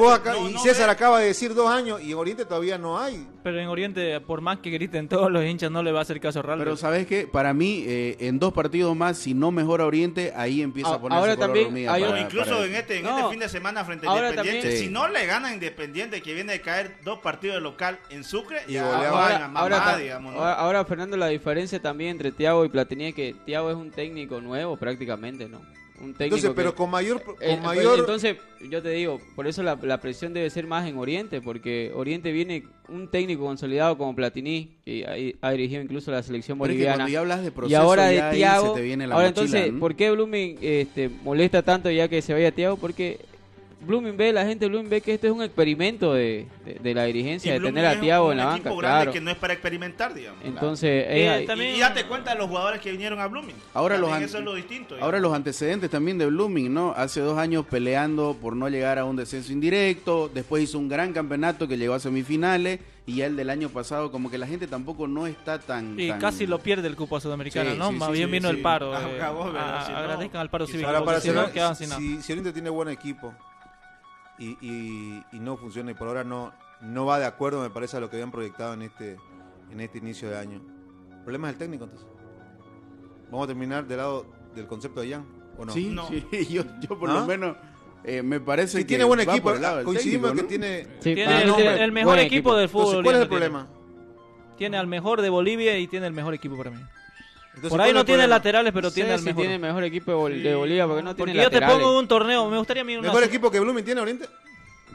y, César acaba de decir dos años y en Oriente todavía no hay. Pero en Oriente, por más que griten todos los hinchas, no le va a hacer caso real. Pero ¿sabes qué? Para mí, eh, en dos partidos más, si no mejora Oriente, ahí empieza a, ponerse ahora también hay Incluso en, este, en este fin de semana frente a Independiente, si no le gana Independiente, que viene de caer dos partidos de local en Sucre, y ahora, ahora, digamos, ahora, Fernando, la diferencia también entre Tiago y Platini es que Tiago es un técnico nuevo prácticamente, ¿no? un técnico. Entonces, pero con mayor, eh, con mayor... Entonces, yo te digo, por eso la, presión debe ser más en Oriente, porque Oriente viene un técnico consolidado como Platini, que ha, dirigido incluso la selección boliviana. y ahora de Tiago. Ahora, entonces, ¿por qué Blooming este, molesta tanto ya que se vaya Tiago? Porque Blooming ve, la gente de Blooming ve que este es un experimento de, de, la dirigencia, de tener a Tiago en la banca. Claro. que no es para experimentar, digamos. Entonces, eh, y, date cuenta de los jugadores que vinieron a Blooming. Ahora los eso es lo distinto. Ahora los antecedentes también de Blooming, ¿no? Hace dos años peleando por no llegar a un descenso indirecto, después hizo un gran campeonato que llegó a semifinales y ya el del año pasado como que la gente tampoco no está tan... Y casi lo pierde el cupo sudamericano, ¿no? Más bien vino el paro. Eh, agradezcan al paro cívico. Ahora para si, si, si Oriente tiene buen equipo y, no funciona y por ahora no, no va de acuerdo, me parece, a lo que habían proyectado en este, en este inicio de año. ¿El problema es el técnico entonces? ¿Vamos a terminar del lado del concepto de Jan o no? Sí, yo, por lo ¿Ah? menos... Eh, me parece que tiene buen equipo. Coincidimos que tiene, tiene el, mejor equipo del fútbol. ¿Cuál es el problema? Tiene al mejor de Bolivia y tiene el mejor equipo para mí. Por ahí no tiene laterales, pero tiene el mejor. tiene el mejor equipo de Bolivia porque no tiene laterales. yo te pongo un torneo, me gustaría mí ¿Mejor equipo que Blooming tiene Oriente?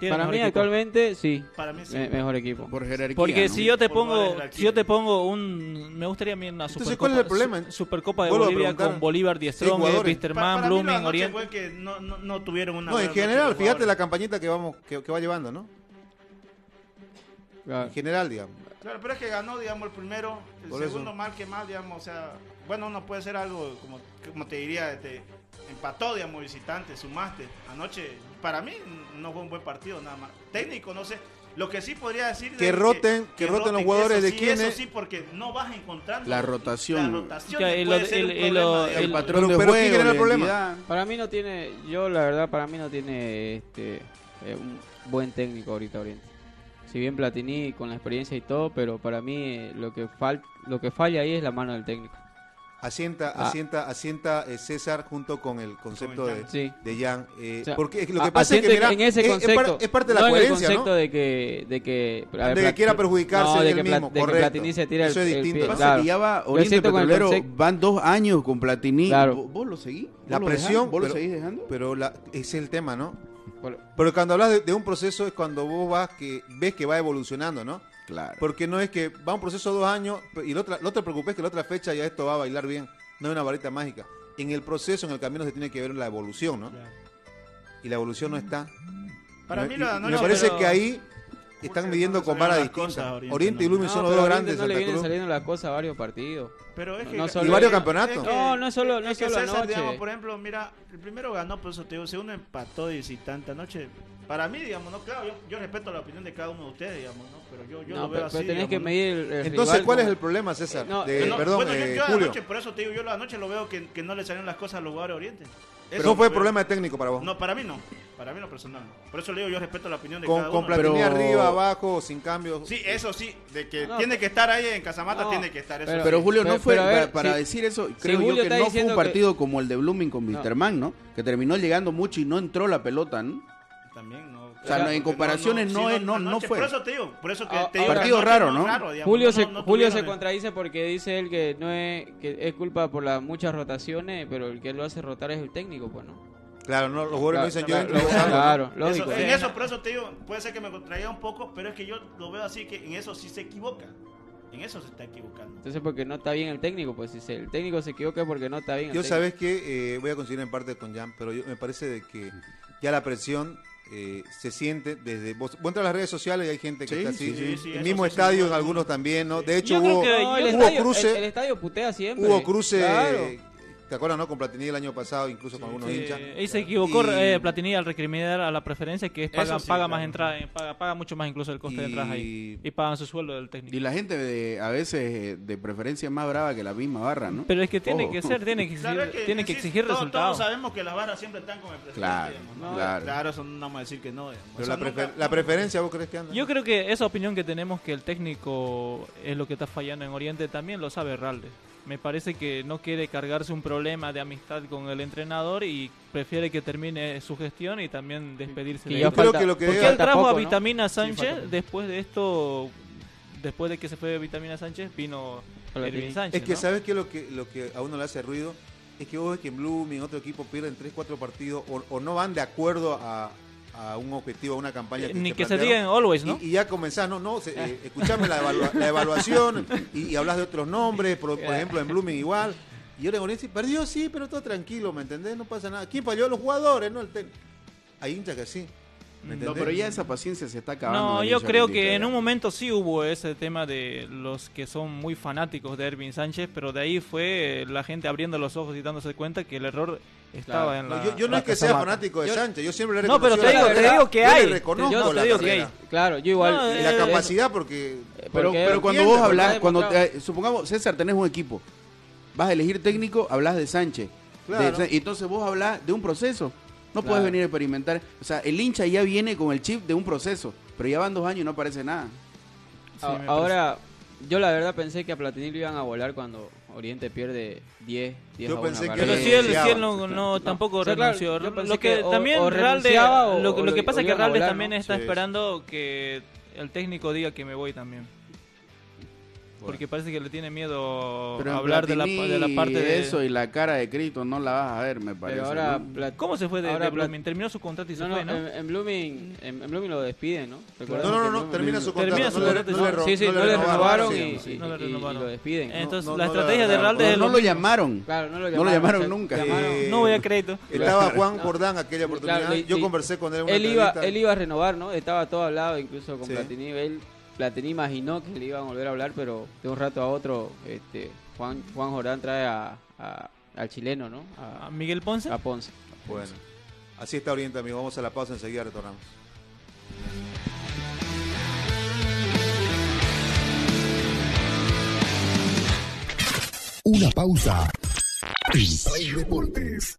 para mí actualmente sí. Para mí sí. mejor equipo. Por jerarquía, Porque si yo te pongo, si yo te pongo un, me gustaría mí una Supercopa, ¿cuál es el problema? Supercopa de Bolivia con Bolívar, Diestrong, Wisterman, Blooming, Oriente. que no, no, no, tuvieron una. No, en general, fíjate la campañita que vamos, que, que va llevando, ¿no? En general, digamos. Claro, pero es que ganó, digamos, el primero, el segundo mal que mal, digamos, o sea, bueno, no puede ser algo como, como te diría, este, empató, digamos, visitante, sumaste. Anoche, para mí, no fue un buen partido, nada más. Técnico, no sé. Lo que sí podría decir que roten, que, roten, los jugadores de quienes. Eso sí, porque no vas encontrando la rotación. La rotación el, el, patrón de juego, el problema. Para mí no tiene, yo la verdad para mí no tiene este eh, un buen técnico ahorita Oriente si bien Platini con la experiencia y todo, pero para mí eh, lo que fal lo que falla ahí es la mano del técnico. Asienta, ah. asienta, asienta eh, César junto con el concepto de, de Jan. Eh, porque lo que pasa es que en ese concepto, es, parte de la coherencia, el concepto de que de que, de que quiera perjudicarse de que, mismo, de que Platini se tira Eso el, es distinto. Pasa que ya va Oriente Petrolero, van dos años con Platini. ¿Vos, lo seguís? la presión, ¿Vos lo seguís dejando? Pero la, es el tema, ¿no? Pero cuando hablas de, un proceso es cuando vos vas que ves que va evolucionando, ¿no? Claro. Porque no es que va un proceso de dos años y no te preocupes que la otra fecha ya esto va a bailar bien. No es una varita mágica. En el proceso, en el camino se tiene que ver la evolución, ¿no? Y la evolución no está. Para mí no, me parece que ahí están midiendo con vara distinta. Oriente, y Lumi son los dos grandes. No le vienen saliendo las cosas a varios partidos. Pero es que, y varios campeonatos. no, no solo, no solo César, digamos, por ejemplo, mira, el primero ganó, por eso te digo, segundo empató de visitante anoche. Para mí, digamos, no, claro, yo, respeto la opinión de cada uno de ustedes, digamos, ¿no? Pero yo, yo lo veo así. tenés que medir el, Entonces, ¿cuál es el problema, César? de, perdón, bueno, yo, yo Julio. Anoche, por eso te digo, yo la noche lo veo que, que no le salieron las cosas a los jugadores de Oriente. Eso fue problema de técnico para vos. No, para mí no. Para mí no personal. Por eso le digo, yo respeto la opinión de con, cada uno. Con Platini arriba, abajo, sin cambio. Sí, eso sí, de que tiene que estar ahí en Casamata, tiene que estar eso. Pero, Julio, no fue, para, decir eso, creo yo que no fue un partido como el de Blooming con Wisterman, ¿no? Que terminó llegando mucho y no entró la pelota, ¿no? También, ¿no? O sea, en comparaciones no, es, no, no, fue. Por eso te digo, por eso que ah, te digo partido raro, ¿no? Julio se, Julio se contradice porque dice él que no es que es culpa por las muchas rotaciones, pero el que lo hace rotar es el técnico, pues no. Claro, no, los jugadores no dicen yo Claro, lógico. en eso, por eso te digo, puede ser que me contraiga un poco, pero es que yo lo veo así que en eso sí se equivoca. En eso se está equivocando. Entonces, porque no está bien el técnico, pues si el técnico se equivoca es porque no está bien. yo sabes que eh, voy a conseguir en parte con Jan, pero yo, me parece de que ya la presión eh, se siente desde. Vos, entras a las redes sociales y hay gente que está así. el mismo estadio en algunos también, ¿no? De hecho, hubo, hubo cruce. El, estadio putea siempre. Hubo cruce. ¿Te acuerdas, no? Con Platini el año pasado, incluso con algunos hinchas. Y se equivocó eh, Platini al recriminar a la preferencia, que es paga, paga más entrada, eh, paga, paga, mucho más incluso el coste de entrada ahí. Y pagan su sueldo del técnico. Y la gente de, a veces eh, de preferencia más brava que la misma barra, ¿no? Pero es que tiene que ser, tiene que exigir, tiene que exigir resultados. Todos sabemos que las barras siempre están con el presidente. Claro, claro. claro eso no vamos a decir que no. Pero la, la, preferencia, ¿vos crees que anda? Yo creo que esa opinión que tenemos que el técnico es lo que está fallando en Oriente también lo sabe Ralde me parece que no quiere cargarse un problema de amistad con el entrenador y prefiere que termine su gestión y también despedirse de él. Creo que lo que Porque él trajo a Vitamina Sánchez, después de esto, después de que se fue Vitamina Sánchez, vino Erwin Sánchez. Es que sabes que lo que lo que a uno le hace ruido es que vos ves que en Blooming otro equipo pierden 3, 4 partidos o no van de acuerdo a, a un objetivo, a una campaña. Eh, ni que se diga en always, ¿no? Y, ya comenzás, no, no, eh, escuchame la, la, evaluación y, hablas de otros nombres, por, ejemplo en Blooming igual. Y yo le digo, perdió, sí, pero todo tranquilo, ¿me entendés? No pasa nada. ¿Quién falló? Los jugadores, ¿no? El Hay hinchas que sí. no, pero ya esa paciencia se está acabando. No, yo creo que en un momento sí hubo ese tema de los que son muy fanáticos de Ervin Sánchez, pero de ahí fue la gente abriendo los ojos y dándose cuenta que el error estaba en la. yo, no es que sea fanático de Sánchez, yo siempre le No, pero te digo, te digo que hay. reconozco yo te digo que hay. Claro, yo igual. y la eh, capacidad, porque. Eh, pero, pero cuando vos hablas, cuando eh, supongamos, César, tenés un equipo, vas a elegir técnico, hablas de Sánchez. y entonces vos hablas de un proceso. No puedes venir a experimentar. O sea, el hincha ya viene con el chip de un proceso, pero ya van dos años y no aparece nada. ahora, yo la verdad pensé que a Platini lo iban a volar cuando Oriente pierde 10, 10 Yo pensé que Pero si él, no, tampoco renunció. lo que, también lo, que pasa es que Ralde también está esperando que el técnico diga que me voy también. Porque parece que le tiene miedo hablar de la, de la, parte de eso y la cara de Cristo no la vas a ver, me parece. Pero ahora, ¿Cómo se fue de, ahora Blooming? Terminó su contrato y se fue, ¿no? En, Blooming, en, Blooming lo despiden, ¿no? No, no, no, termina su contrato. Termina su contrato. No, le, sí, sí, no, le renovaron, y, no le renovaron. Y, lo despiden. Entonces, la estrategia de Ralde. No lo llamaron. Claro, no lo llamaron. No lo llamaron nunca. No voy a crédito. Estaba Juan Jordán aquella oportunidad. Yo conversé con él Él iba a renovar, ¿no? Estaba todo hablado, incluso con Platini. Él Platini imaginó que le iban a volver a hablar, pero de un rato a otro, este, Juan, Juan Jorán trae a, al chileno, ¿no? A, Miguel Ponce? A Ponce. Bueno, así está Oriente, amigo. Vamos a la pausa, enseguida retornamos. Una pausa. En Deportes.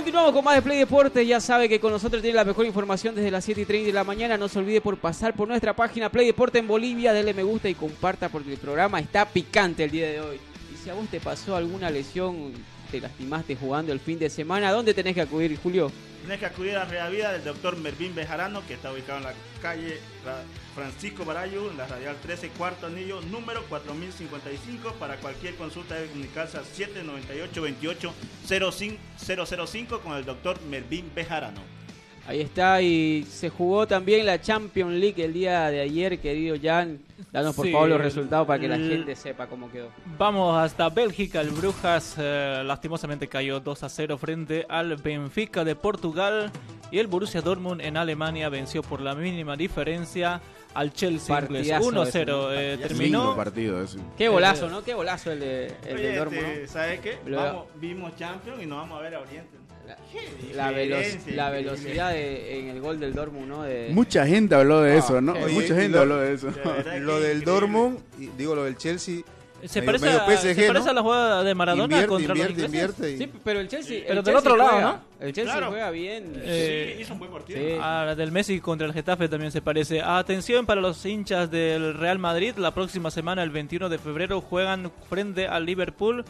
Continuamos con más de Play Deportes. Ya sabe que con nosotros tiene la mejor información desde las 7 y 30 de la mañana. No se olvide por pasar por nuestra página Play Deporte en Bolivia. Dele me gusta y comparta porque el programa está picante el día de hoy. Y si a vos te pasó alguna lesión, te lastimaste jugando el fin de semana, ¿dónde tenés que acudir, Julio? Tenés que acudir a la Vida del doctor Mervin Bejarano, que está ubicado en la calle Francisco Barayo, en la radial 13, cuarto anillo, número 4055. Para cualquier consulta debe comunicarse al 798-28-005 con el doctor Mervin Bejarano. Ahí está, y se jugó también la Champions League el día de ayer, querido Jan. Danos por favor los resultados para que la gente sepa cómo quedó. Vamos hasta Bélgica. El Brujas eh, lastimosamente cayó 2 a 0 frente al Benfica de Portugal. Y el Borussia Dortmund en Alemania venció por la mínima diferencia al Chelsea 1-0. Eh, terminó. Partido Qué golazo, ¿no? Qué golazo el de, el de Dortmund. Este, ¿Sabes qué? vimos Champions y nos vamos a ver a Oriente la, la velocidad en el gol del Dortmund, ¿no? Mucha gente habló de eso, ¿no? Mucha gente habló de eso. lo del Dortmund, digo lo del Chelsea. Se parece, a, se parece a la jugada de Maradona contra los invierte Sí, pero el Chelsea. Pero del otro lado, ¿no? El Chelsea juega bien. Eh, sí, hizo un buen partido. A la del Messi contra el Getafe también se parece. Atención para los hinchas del Real Madrid. La próxima semana, el 21 de febrero, juegan frente al Liverpool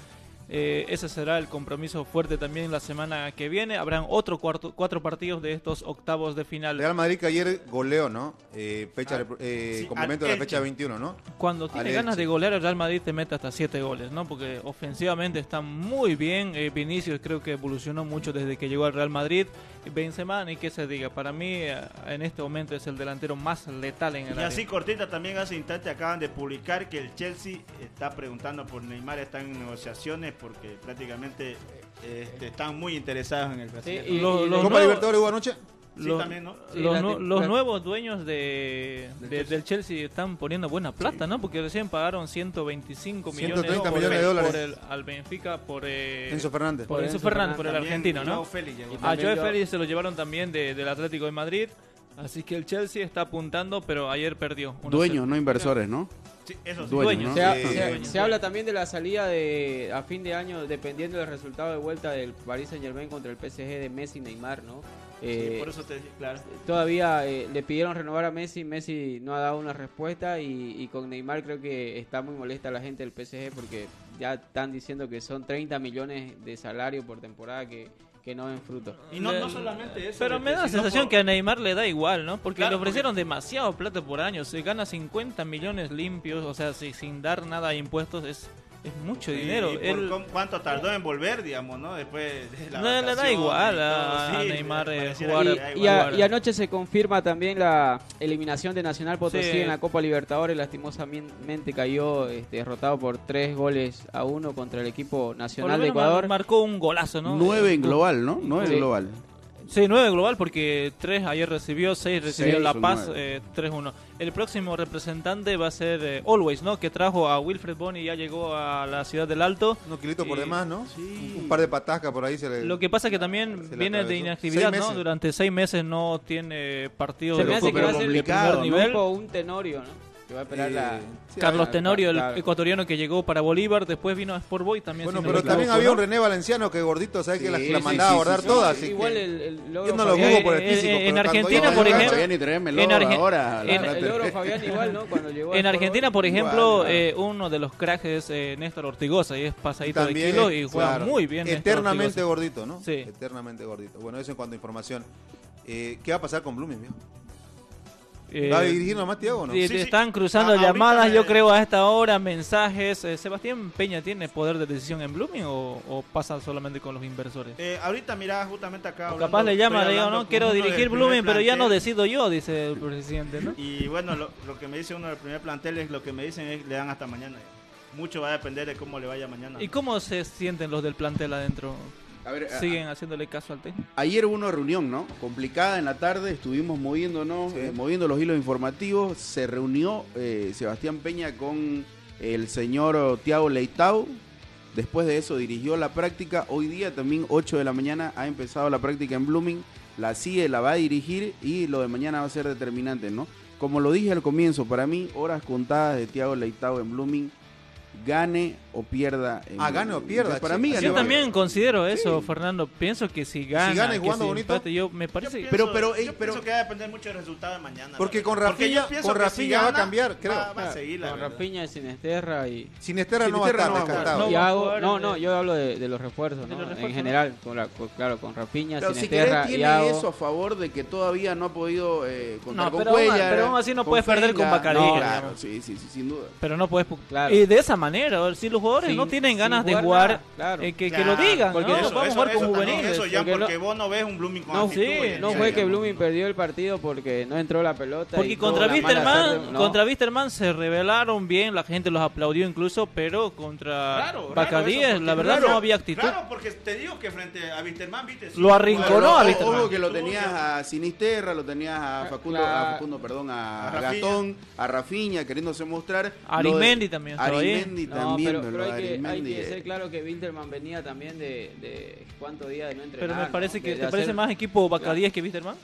eh, ese será el compromiso fuerte también la semana que viene. Habrán otros cuatro partidos de estos octavos de final. Real Madrid que ayer goleó, ¿no? Eh, fecha, ah, eh, complemento de la fecha 21, ¿no? Cuando tiene ganas de golear, el Real Madrid te mete hasta siete goles, ¿no? Porque ofensivamente está muy bien. Eh, Vinicius creo que evolucionó mucho desde que llegó al Real Madrid. Benzema, ni que se diga, para mí eh, en este momento es el delantero más letal en el Y así cortita también hace instante acaban de publicar que el Chelsea está preguntando por Neymar, están en negociaciones porque prácticamente este, están muy interesados en el Brasil. Sí, los, ¿Copa Libertadores hubo anoche? los, los, nuevos dueños de, del, Chelsea. están poniendo buena plata, ¿no? Porque recién pagaron 125 millones, millones de dólares por el, al Benfica por eh, Enzo Fernández. Por, Enzo Fernández, por el argentino, ¿no? A Joe Félix se lo llevaron también del Atlético de Madrid. Así que el Chelsea está apuntando, pero ayer perdió. Dueños, no inversores, ¿no? Sí, esos dueños. Se, se, habla también de la salida de a fin de año, dependiendo del resultado de vuelta del Paris Saint Germain contra el PSG de Messi y Neymar, ¿no? Eh, por eso te claro. Todavía eh, le pidieron renovar a Messi, Messi no ha dado una respuesta y, con Neymar creo que está muy molesta la gente del PSG porque ya están diciendo que son 30 millones de salario por temporada que, que no ven fruto. Y no, no solamente eso. Pero me da la sensación que a Neymar le da igual, ¿no? Porque le ofrecieron demasiado plata por año. Se gana 50 millones limpios, o sea, sin dar nada de impuestos es es mucho dinero. ¿Cuánto tardó en volver, digamos, no? Después de la No le da igual a, Neymar eh, jugar. Y, anoche se confirma también la eliminación de Nacional Potosí en la Copa Libertadores. Lastimosamente cayó este, derrotado por tres goles a uno contra el equipo nacional de Ecuador. Marcó un golazo, ¿no? Nueve en global, ¿no? Nueve en global. Sí, 9 global porque 3 ayer recibió, 6 recibió La Paz, eh, 3-1. El próximo representante va a ser eh, Always, ¿no? Que trajo a Wilfred Boni y ya llegó a la ciudad del Alto. Un kilito por demás, ¿no? Sí. Un par de patascas por ahí se le... Lo que pasa que también viene de inactividad, ¿no? Durante 6 meses no tiene partido se de, me hace que va a ser el primer nivel. un Tenorio, ¿no? Eh, Carlos Tenorio, el ecuatoriano que llegó para Bolívar, después vino a Sport Boy también. Bueno, pero también había un René Valenciano que gordito, ¿sabes? que la, mandaba a bordar todas. Igual el, el logro no lo por el físico. en Argentina, por ejemplo. En Argentina, por ejemplo, eh, uno de los crajes eh, Néstor Ortigosa y es pasadito de kilo y juega muy bien. Eternamente gordito, ¿no? Sí. Eternamente gordito. Bueno, eso en cuanto a información. ¿Qué va a pasar con Blooming, viejo? ¿Va a dirigir nomás Tiago no? están cruzando ah, llamadas, yo creo, a esta hora, mensajes. Eh, ¿Sebastián Peña tiene poder de decisión en Blooming o, pasa solamente con los inversores? Eh, ahorita, mira, justamente acá. capaz le llama, le digo, no, quiero dirigir Blooming, pero ya no decido yo, dice el presidente, ¿no? Y bueno, lo, que me dice uno del primer plantel es lo que me dicen es le dan hasta mañana. Mucho va a depender de cómo le vaya mañana. ¿Y cómo se sienten los del plantel adentro? Siguen haciéndole caso al técnico. Ayer hubo una reunión, ¿no? Complicada en la tarde, estuvimos moviéndonos, eh, moviendo los hilos informativos. Se reunió eh, Sebastián Peña con el señor Tiago Leitao. Después de eso dirigió la práctica. Hoy día también 8 de la mañana ha empezado la práctica en Blooming. La sigue, la va a dirigir y lo de mañana va a ser determinante, ¿no? Como lo dije al comienzo, para mí horas contadas de Tiago Leitao en Blooming gane o pierda. ah, gane o pierda. para mí, yo también considero eso, Fernando. Pienso que si gana, si gana jugando bonito, yo me parece. pero, pero, yo pero, pienso que va a depender mucho del resultado de mañana. Porque con Rafinha, con Rafinha va a cambiar, creo. Va, a seguir, con Rafinha, Sinesterra y. Sinesterra no va a estar descartado. No, no, no, yo hablo de, los refuerzos, ¿no? en general, claro, con Rafinha, Sinesterra si tiene eso a favor de que todavía no ha podido eh, contar con Cuellar. Pero aún así no puedes perder con Bacalí. Claro, sí, sí, sin duda. Pero no puedes. Y de esa manera, si los jugadores no tienen ganas de jugar, eh, que, lo digan, porque ¿no? vamos a jugar con juveniles. Eso ya porque, vos no ves un Blooming con No, sí, no fue que Blooming perdió el partido porque no entró la pelota. Porque contra Wisterman, contra Wisterman se revelaron bien, la gente los aplaudió incluso, pero contra Bacadíes, la verdad no había actitud. Claro, porque te digo que frente a Wisterman, viste. Lo arrinconó a Wisterman. que lo tenías a Sinisterra, lo tenías a Facundo, a Facundo perdón, a Gatón, a Rafiña, queriéndose mostrar. Arimendi también. Arimendi también, pero hay que ser claro que Winterman venía también de, de cuántos días de no entrenar. Pero me parece que te parece más equipo Bacadíes que Winterman.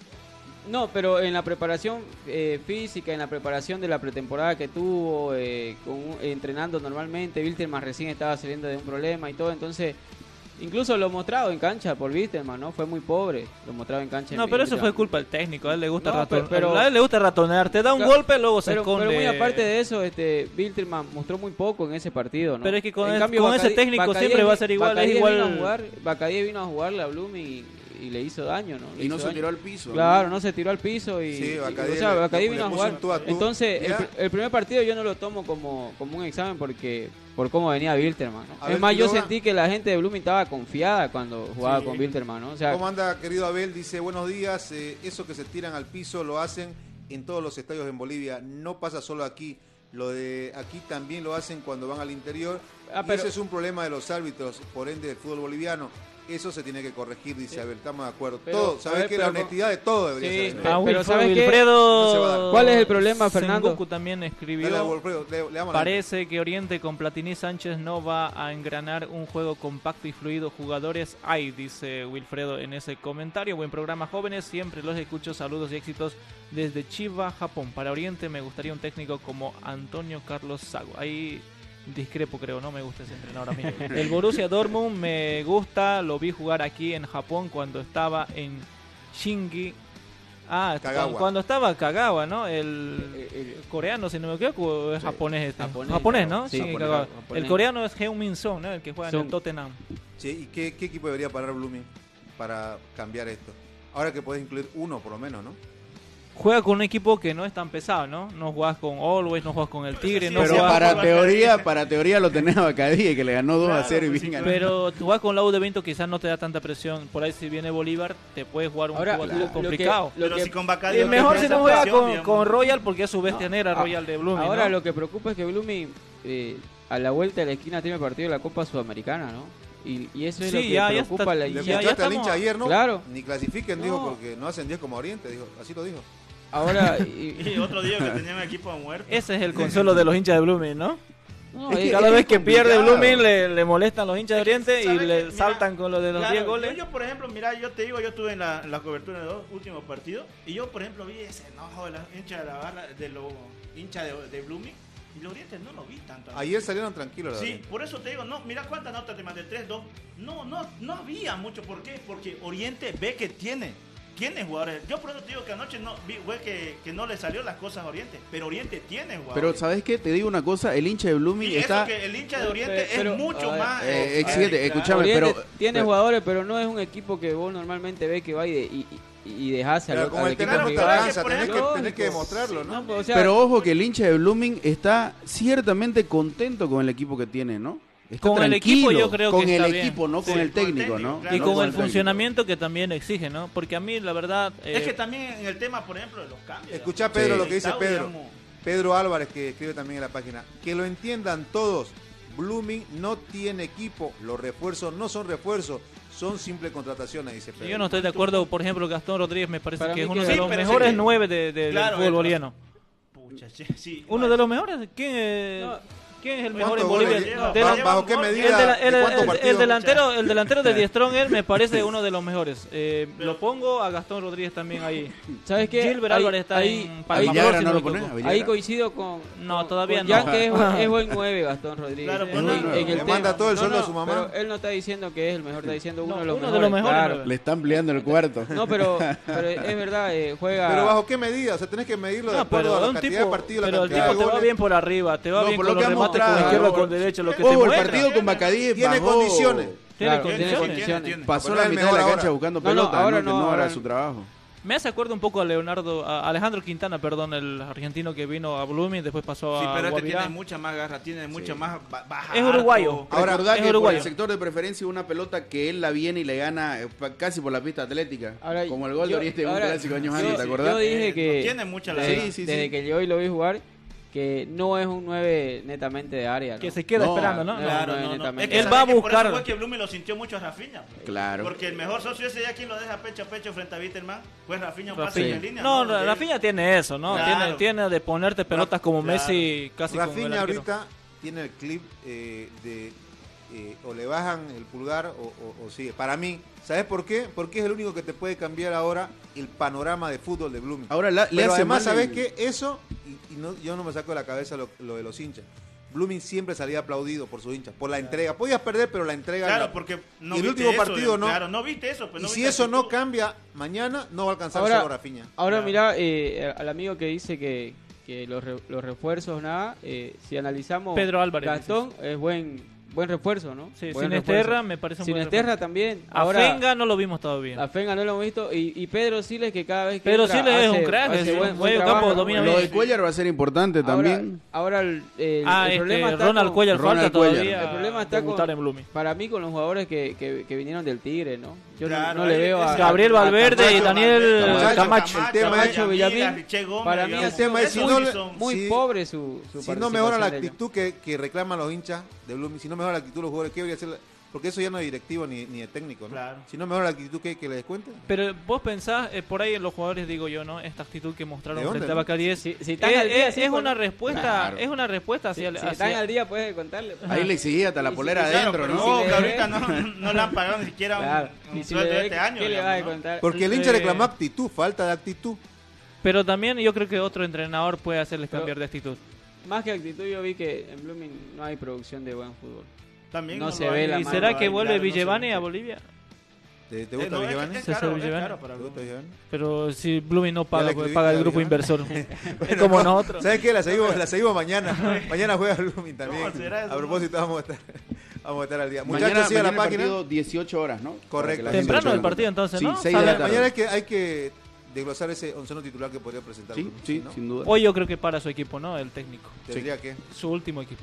No, pero en la preparación eh, física, en la preparación de la pretemporada que tuvo, eh, entrenando normalmente, Wilterman recién estaba saliendo de un problema y todo, entonces Incluso lo mostrado en cancha por Wisterman, ¿no? Fue muy pobre. Lo mostraba en cancha. No, pero eso fue culpa del técnico. A él le gusta ratonear. Pero, a él le gusta ratonear. Te da un golpe, luego se esconde. Pero muy aparte de eso, este Wilterman mostró muy poco en ese partido, ¿no? Pero es que con, ese técnico siempre va a ser igual. es igual... Vino a jugar, Bacadie vino a jugarle a Bloom y y le hizo daño, ¿no? y no se tiró al piso. Claro, ¿no? se tiró al piso y. Sí, Bacadí, vino a jugar. Entonces, el, primer partido yo no lo tomo como, como un examen porque por cómo venía Wilterman, ¿no? Es más, yo sentí que la gente de Blooming estaba confiada cuando jugaba con Wilterman, ¿no? O sea, ¿Cómo anda, querido Abel? Dice, buenos días. Eh, eso que se tiran al piso lo hacen en todos los estadios en Bolivia. No pasa solo aquí. Lo de aquí también lo hacen cuando van al interior. Ah, pero... ese es un problema de los árbitros, por ende, del fútbol boliviano eso se tiene que corregir, dice Abel, estamos de acuerdo. todo, sabes que la honestidad de todo debería ser. Ah, pero ¿sabes Wilfredo, ¿cuál es el problema, Fernando? Sengoku también escribió, parece que Oriente con Platini Sánchez no va a engranar un juego compacto y fluido. Jugadores hay, dice Wilfredo en ese comentario. Buen programa, jóvenes, siempre los escucho. Saludos y éxitos desde Chiba, Japón. Para Oriente me gustaría un técnico como Antonio Carlos Sago. Ahí discrepo creo, no me gusta ese entrenador a mí. El Borussia Dortmund me gusta, lo vi jugar aquí en Japón cuando estaba en Shingi. Ah, cuando, estaba Kagawa, ¿no? El, coreano, si no me equivoco, es japonés este. Japonés, ¿no? Sí, El coreano es Heung-min Son, ¿no? El que juega en el Tottenham. Sí, ¿y qué, qué equipo debería parar Blooming para cambiar esto? Ahora que puedes incluir uno por lo menos, ¿no? Juega con un equipo que no es tan pesado, ¿no? No jugás con Always, no juegas con el Tigre, no Pero para teoría, para teoría lo tenés a Bacadí, que le ganó 2 a 0 y bien ganó. Pero tú jugás con la U de Vinto quizás no te da tanta presión. Por ahí si viene Bolívar, te puedes jugar un juego complicado. pero si con Bacadí... Es mejor si no juega con, Royal porque es su bestia negra Royal de Blooming, Ahora lo que preocupa es que Blooming eh, a la vuelta de la esquina tiene el partido de la Copa Sudamericana, ¿no? Y, y, eso es lo que ya, preocupa ya la Le ya, al hincha ayer, ¿no? Claro. Ni clasifiquen, dijo, porque no hacen 10 como Oriente, dijo, así lo dijo. Ahora. Y, otro día que tenían equipo de muerte. Ese es el consuelo de los hinchas de Blooming, ¿no? cada vez que pierde Blooming le, le, molestan los hinchas de Oriente y le saltan con lo de los 10 goles. Yo, por ejemplo, mira, yo te digo, yo estuve en la, la cobertura de dos últimos partidos y yo, por ejemplo, vi ese enojo de los hinchas de la barra, de los hinchas de, de Blooming. Y los Orientes no lo vi tanto. Ayer salieron tranquilos. Sí, por eso te digo, no, mira cuántas notas te mandé, 3, 2. No, no, no había mucho. ¿Por qué? Porque Oriente ve que tiene tiene jugadores. Yo por eso te digo que anoche no vi fue que, que, no le salió las cosas a Oriente, pero Oriente tiene jugadores. Pero ¿sabes qué? Te digo una cosa, el hincha de Blooming está que el hincha de Oriente es mucho más eh, exigente, escúchame, pero tiene jugadores, pero no es un equipo que vos normalmente ves que va y, y, y dejase al, al equipo no te alcanza, tenés, que, tenés que demostrarlo, ¿no? no pues, pero ojo que el hincha de Blooming está ciertamente contento con el equipo que tiene, ¿no? Con el equipo yo creo con que el equipo, no con el técnico, ¿no? Y con, el, funcionamiento que también exige, ¿no? Porque a mí la verdad es que eh, también en el tema, por ejemplo, de los cambios. Escucha Pedro lo que dice Pedro. Pedro Álvarez que escribe también en la página. Que lo entiendan todos. Blooming no tiene equipo, los refuerzos no son refuerzos, son simples contrataciones, dice Pedro. Yo no estoy de acuerdo, por ejemplo, Gastón Rodríguez me parece que es uno de los mejores nueve de, del fútbol boliviano. Pucha, sí, uno de los mejores, ¿quién? ¿Quién es el mejor en Bolivia? ¿Bajo, qué medida? El, delantero, el delantero de Die Stronger me parece uno de los mejores. Eh, lo pongo a Gastón Rodríguez también ahí. ¿Sabes qué? Gilbert Álvarez está ahí, en Palma. no lo pones, ahí coincido con. No, todavía no. Ya que es, buen 9 Gastón Rodríguez. Claro, pues le manda todo el sueldo a su mamá. Pero él no está diciendo que es el mejor, está diciendo uno, de, los uno de los mejores. Le está ampliando el cuarto. No, pero, pero es verdad, eh, juega. Pero bajo qué medida? O sea, tenés que medirlo de acuerdo a la cantidad de partidos, Pero el tipo te va bien por arriba, te va bien con los remates con izquierda con derecha, lo que te el partido con Macadí tiene condiciones. Tiene condiciones. Pasó la mitad de la cancha buscando pelota, ahora no era su trabajo. Me hace acuerdo un poco a Leonardo, a Alejandro Quintana, perdón, el argentino que vino a Blooming, después pasó a. Sí, pero este tiene mucha más garra, tiene mucha más baja. Es uruguayo. Ahora, es que uruguayo. Por el sector de preferencia, una pelota que él la viene y le gana eh, casi por la pista atlética. como el gol de Oriente de un clásico años antes, ¿te acordás? Yo dije que. tiene mucha la sí, sí, Desde que yo hoy lo vi jugar que no es un 9 netamente de área. Que se queda esperando, ¿no? Claro, él va a buscar. Por eso fue que Blume lo sintió mucho a Rafinha. Claro. Porque el mejor socio ese ya quien lo deja pecho a pecho frente a Witterman, pues Rafinha un pase en línea. No, Rafinha tiene eso, ¿no? Tiene, tiene de ponerte pelotas como Messi casi Rafinha ahorita tiene el clip eh, de eh, o le bajan el pulgar o, o, sigue. Para mí, ¿sabes por qué? Porque es el único que te puede cambiar ahora el panorama de fútbol de Blooming. Ahora le Pero además, ¿sabes qué? Eso, y, no, yo no me saco de la cabeza lo, de los hinchas. Blooming siempre salía aplaudido por sus hinchas, por la entrega. Podías perder, pero la entrega. Claro, porque no y el último partido no. Claro, no viste eso. Pues y si eso no cambia mañana, no va a alcanzar ahora, solo Rafinha. Ahora, mira, eh, al amigo que dice que, que los, los refuerzos, nada, eh, si analizamos. Pedro Álvarez. Gastón es buen buen refuerzo, ¿no? Sí, Sinesterra me parece un Sinesterra también. Ahora, a Fenga no lo vimos todavía. A Fenga no lo hemos visto. Y, y Pedro Siles que cada vez que Pedro Siles es un crack. Es buen, buen campo, domina Lo de Cuellar va a ser importante también. Ahora el, el, ah, el problema está Ronald Cuellar falta todavía. El problema está con, para mí con los jugadores que, que, que vinieron del Tigre, ¿no? Yo no, le veo a Gabriel Valverde y Daniel Camacho. El tema Villamil. Para mí el tema es muy pobre su Si no mejora la actitud que reclaman los hinchas de Blooming, si no mejora la actitud de los jugadores, ¿qué voy a hacer? Porque eso ya no es directivo ni, ni de técnico, ¿no? Claro. Si no mejora la actitud, ¿qué, que le descuenten? Pero vos pensás, eh, por ahí en los jugadores digo yo, ¿no? Esta actitud que mostraron frente a Baca 10. Si, si están al día, es, es una respuesta, es una respuesta hacia... Si, están al día, puedes contarle. Ahí le exigía hasta la polera adentro, ¿no? No, que ahorita no, no le han pagado ni siquiera un, sueldo de este año. ¿Qué le va a contar? Porque el hincha reclamó actitud, falta de actitud. Pero también yo creo que otro entrenador puede hacerles cambiar de actitud. Más que actitud, yo vi que en Blooming no hay producción de buen fútbol. También no, se ve la ¿Y será que vuelve Villevane a Bolivia? ¿Te, te gusta eh, Villevane? Pero si Blooming no paga, pues paga el grupo inversor. es como nosotros. ¿Sabes qué? La seguimos, la seguimos mañana. mañana juega Blooming también. a propósito, vamos a estar. Vamos a estar al día. Muchachos, sigan la página. Partido 18 horas, ¿no? Correcto. Temprano el partido entonces, ¿no? Sí, Mañana hay que, hay que desglosar ese onceno titular que podría presentar. Sí, sí, sin duda. Hoy yo creo que para su equipo, ¿no? El técnico. ¿Tendría que? Su último equipo.